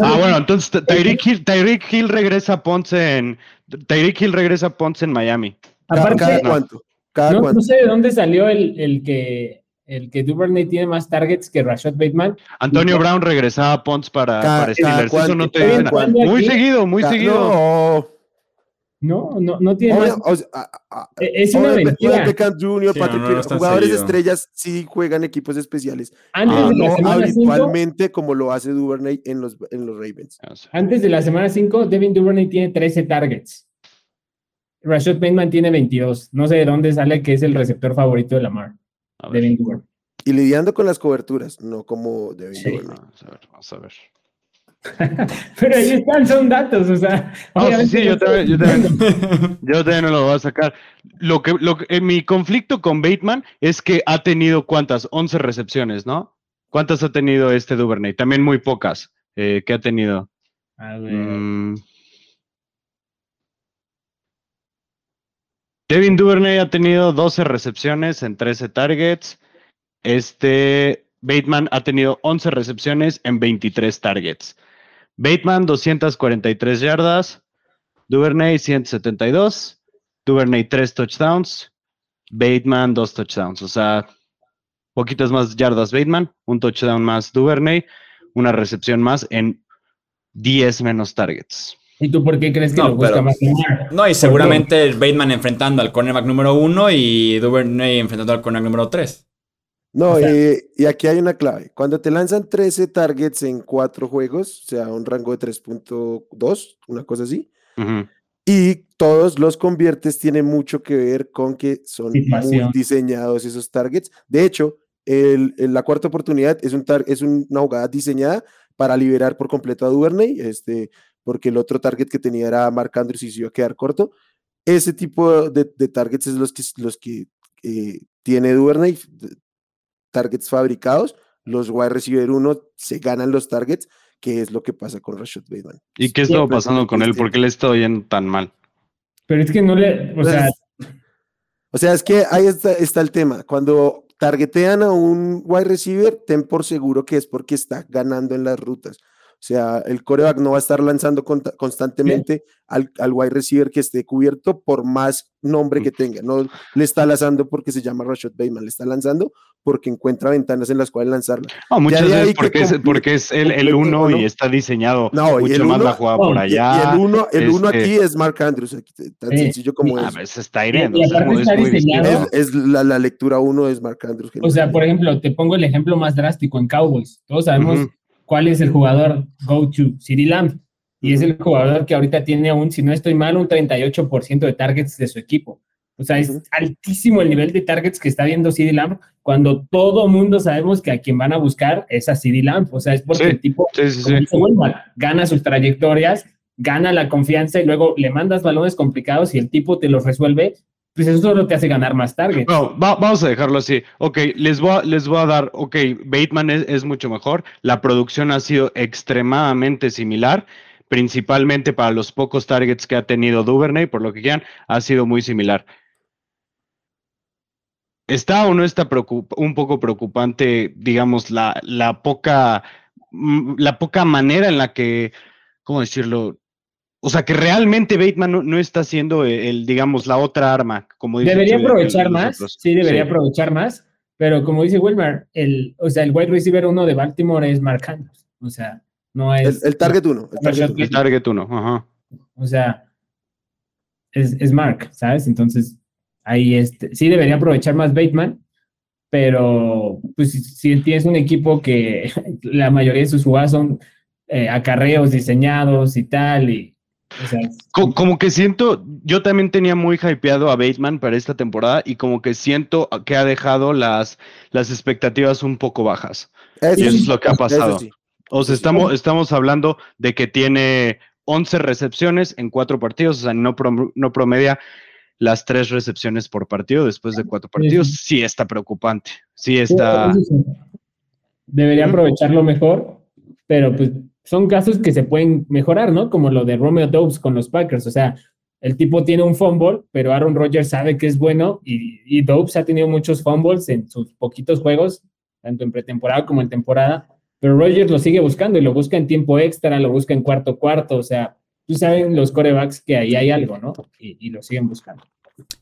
ah, bueno, entonces [LAUGHS] Tyreek Hill, regresa a Ponce en Tyreek Hill regresa a Ponce en Miami. ¿Cada, cuánto? no, sé de dónde salió el, el que el que Duvernay tiene más targets que Rashad Bateman. Antonio Brown regresaba a Ponce para, para Steelers. Eso no te Muy seguido, muy seguido. No, no, no tiene más. E-, es una mentira. Beckham Jr., Patrick jugadores estrellas sí juegan equipos especiales. Antes de la no habitualmente como lo hace Duvernay en los, en los Ravens. Antes de la semana 5, Devin Duvernay tiene 13 targets. Rashad Bateman tiene 22. No sé de dónde sale que es el receptor favorito de Lamar. Devin Duvernay. Y lidiando con las coberturas, no como Devin Duvernay. Vamos a ver, vamos a ver. [LAUGHS] Pero ahí están, son datos, o sea. sí, yo también, [LAUGHS] yo, también, no lo voy a sacar. Lo que, lo que, mi conflicto con Bateman es que ha tenido cuántas, 11 recepciones, ¿no? ¿Cuántas ha tenido este Duvernay? También muy pocas. Eh, ¿Qué ha tenido? A ver. Mm. Devin Duvernay ha tenido 12 recepciones en 13 targets. Este Bateman ha tenido 11 recepciones en 23 targets. Bateman 243 yardas, Duvernay 172, Duvernay 3 touchdowns, Bateman 2 touchdowns, o sea, poquitas más yardas Bateman, un touchdown más Duvernay, una recepción más en 10 menos targets. ¿Y tú por qué crees que no, lo busca más? No, y seguramente Bateman enfrentando al cornerback número 1 y Duvernay enfrentando al cornerback número 3. No, eh, y aquí hay una clave. Cuando te lanzan 13 targets en cuatro juegos, o sea, un rango de 3.2, una cosa así, y todos los conviertes, tiene mucho que ver con que son muy diseñados esos targets. De hecho, el, la cuarta oportunidad es, un es una jugada diseñada para liberar por completo a Duvernay, este, porque el otro target que tenía era Mark Andrews y se iba a quedar corto. Ese tipo de, targets es los que, los que eh, tiene Duvernay, targets fabricados, los wide receiver 1 se ganan los targets, que es lo que pasa con Rashad Bateman. ¿Y qué estaba pasando con él? ¿Por qué le está yendo tan mal? Pero es que no le, o pues, sea... O sea, es que ahí está, está el tema. Cuando targetean a un wide receiver, ten por seguro que es porque está ganando en las rutas. O sea, el coreback no va a estar lanzando constantemente al, al, wide receiver que esté cubierto por más nombre que tenga. No le está lanzando porque se llama Rashad Bateman, le está lanzando porque encuentra ventanas en las cuales lanzarla. No, muchas veces porque es, porque es el, el uno y está didiseñado no, mucho más la jugada por allá. Y, el uno, el uno aquí este es Mark Andrews, tan sencillo como es. A veces está hiriendo. Es, es, la, la, lectura uno es Mark Andrews. O sea, por ejemplo, te pongo el ejemplo más drástico en Cowboys. Todos sabemos cuál es el jugador go-to, City Lamb. Y es el jugador que ahorita tiene un, si no estoy mal, un 38% de targets de su equipo. O sea, es altísimo el nivel de targets que está viendo CD Lamb cuando todo mundo sabemos que a quien van a buscar es a CD Lamb. O sea, es porque el tipo gana sus trayectorias, gana la confianza y luego le mandas balones complicados y el tipo te los resuelve. Pues eso solo te hace ganar más targets. No, vamos a dejarlo así. Ok, les voy a, les voy a dar, ok, Bateman es, es mucho mejor. La producción ha sido extremadamente similar principalmente para los pocos targets que ha tenido Duvernay, por lo que quieran, ha sido muy similar. ¿Está o no está un poco preocupante, digamos, la, la, poca, mm, la poca manera en la que, ¿cómo decirlo? O sea, que realmente Bateman no, está haciendo el, digamos, la otra arma, como dice Debería aprovechar más, sí, debería aprovechar más, pero como dice Wilmer, el, o sea, el wide receiver uno de Baltimore es Mark Andrews, o sea, no es... El, target uno. El target, uno, ajá. O sea, es, es Mark, ¿sabes? Entonces, ahí este, sí debería aprovechar más Bateman, pero pues si, tienes un equipo que [LAUGHS] la mayoría de sus jugadas son eh, acarreos diseñados y tal, y como, que siento, yo también tenía muy hypeado a Bateman para esta temporada y como que siento que ha dejado las, las expectativas un poco bajas. y eso es lo que ha pasado. O sea, estamos, estamos hablando de que tiene 11 recepciones en cuatro partidos, o sea, no, no promedia las tres recepciones por partido después de cuatro partidos, sí, está preocupante. Sí está. Debería aprovecharlo mejor, pero pues son casos que se pueden mejorar, ¿no? Como lo de Romeo Dobbs con los Packers. O sea, el tipo tiene un fumble, pero Aaron Rodgers sabe que es bueno y, y Dobbs ha tenido muchos fumbles en sus poquitos juegos, tanto en pretemporada como en temporada. Pero Rodgers lo sigue buscando y lo busca en tiempo extra, lo busca en cuarto cuarto. O sea, tú saben los corebacks que ahí hay algo, ¿no? Y, lo siguen buscando.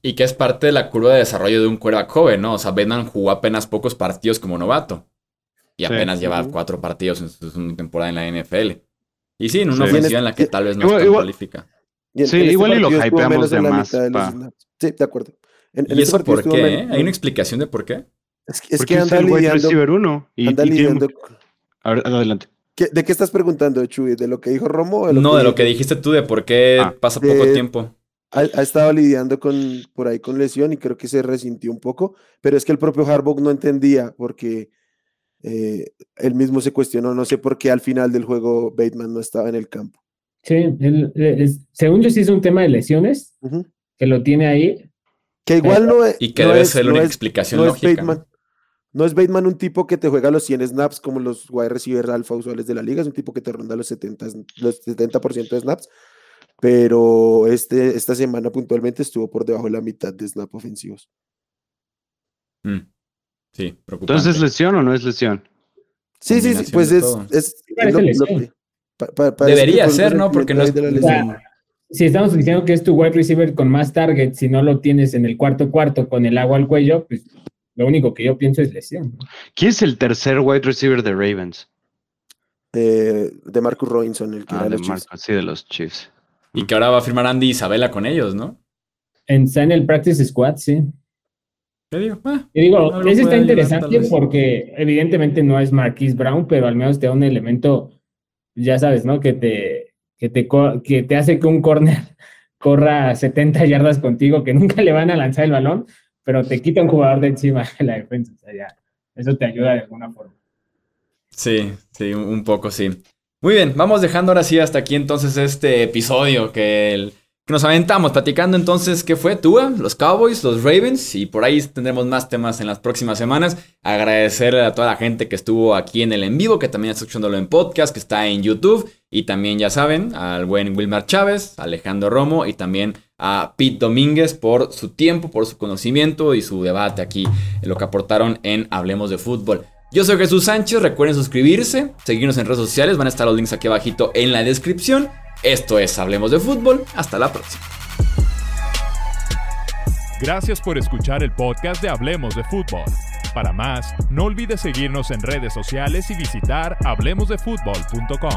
Y que es parte de la curva de desarrollo de un coreback joven, ¿no? O sea, Benham jugó apenas pocos partidos como novato. Y apenas lleva cuatro partidos en su temporada en la NFL. Y sí, en una ofensiva en la que tal vez no igual, cualifica. sí, igual y lo hypeamos de más. sí, de acuerdo. ¿Y eso por qué? Eh? ¿Hay una explicación de por qué? Es, que anda lidiando, uno y, anda lidiando, adelante. ¿De qué estás preguntando, Chuy? ¿De lo que dijo Romo? no, de lo que dijiste tú, de por qué ah. pasa poco tiempo. Ha, estado lidiando con, por ahí con lesión y creo que se resintió un poco, pero es que el propio Harbaugh no entendía porque eh, él mismo se cuestionó, no sé por qué al final del juego Bateman no estaba en el campo. Sí, según yo sí es un tema de lesiones, que lo tiene ahí. Que igual no es... Y que debe ser la única explicación lógica. No es Bateman un tipo que te juega los 100 snaps como los wide receivers alfa usuales de la liga, es un tipo que te ronda los 70, los 70% de snaps, pero este, esta semana puntualmente estuvo por debajo de la mitad de snaps ofensivos. Mm. Sí, preocupante. Entonces, ¿es lesión o no es lesión? Sí, sí, sí, pues es, es, Debería ser, ¿no? Porque no es... si estamos diciendo que es tu wide receiver con más targets, si no lo tienes en el cuarto cuarto con el agua al cuello, pues lo único que yo pienso es lesión. ¿Quién es el tercer wide receiver de Ravens? de Marcus Robinson, el que ah, de los Sí, de los Chiefs. Y que ahora va a firmar Andy Isabela con ellos, ¿no? En, en el Practice Squad, sí. ¿Qué digo? Ah, digo, ese está interesante porque evidentemente no es Marquise Brown, pero al menos te da un elemento, ya sabes, ¿no? Que te, que te, que te hace que un corner [LAUGHS] corra 70 yardas contigo, que nunca le van a lanzar el balón, pero te quita un jugador de encima [LAUGHS] de la defensa. O sea, ya, eso te ayuda de alguna forma. Sí, sí, un poco sí. Muy bien, vamos dejando ahora sí hasta aquí entonces este episodio que, nos aventamos platicando entonces qué fue Tua, los Cowboys, los Ravens y por ahí tendremos más temas en las próximas semanas. Agradecerle a toda la gente que estuvo aquí en el en vivo, que también está escuchándolo en podcast, que está en YouTube y también ya saben al buen Wilmar Chávez, Alejandro Romo y también a Pete Domínguez por su tiempo, por su conocimiento y su debate aquí, lo que aportaron en Hablemos de Fútbol. Yo soy Jesús Sánchez, recuerden suscribirse, seguirnos en redes sociales, van a estar los links aquí abajito en la descripción. Esto es Hablemos de Fútbol, hasta la próxima. Gracias por escuchar el podcast de Hablemos de Fútbol. Para más, no olvides seguirnos en redes sociales y visitar hablemosdefutbol.com.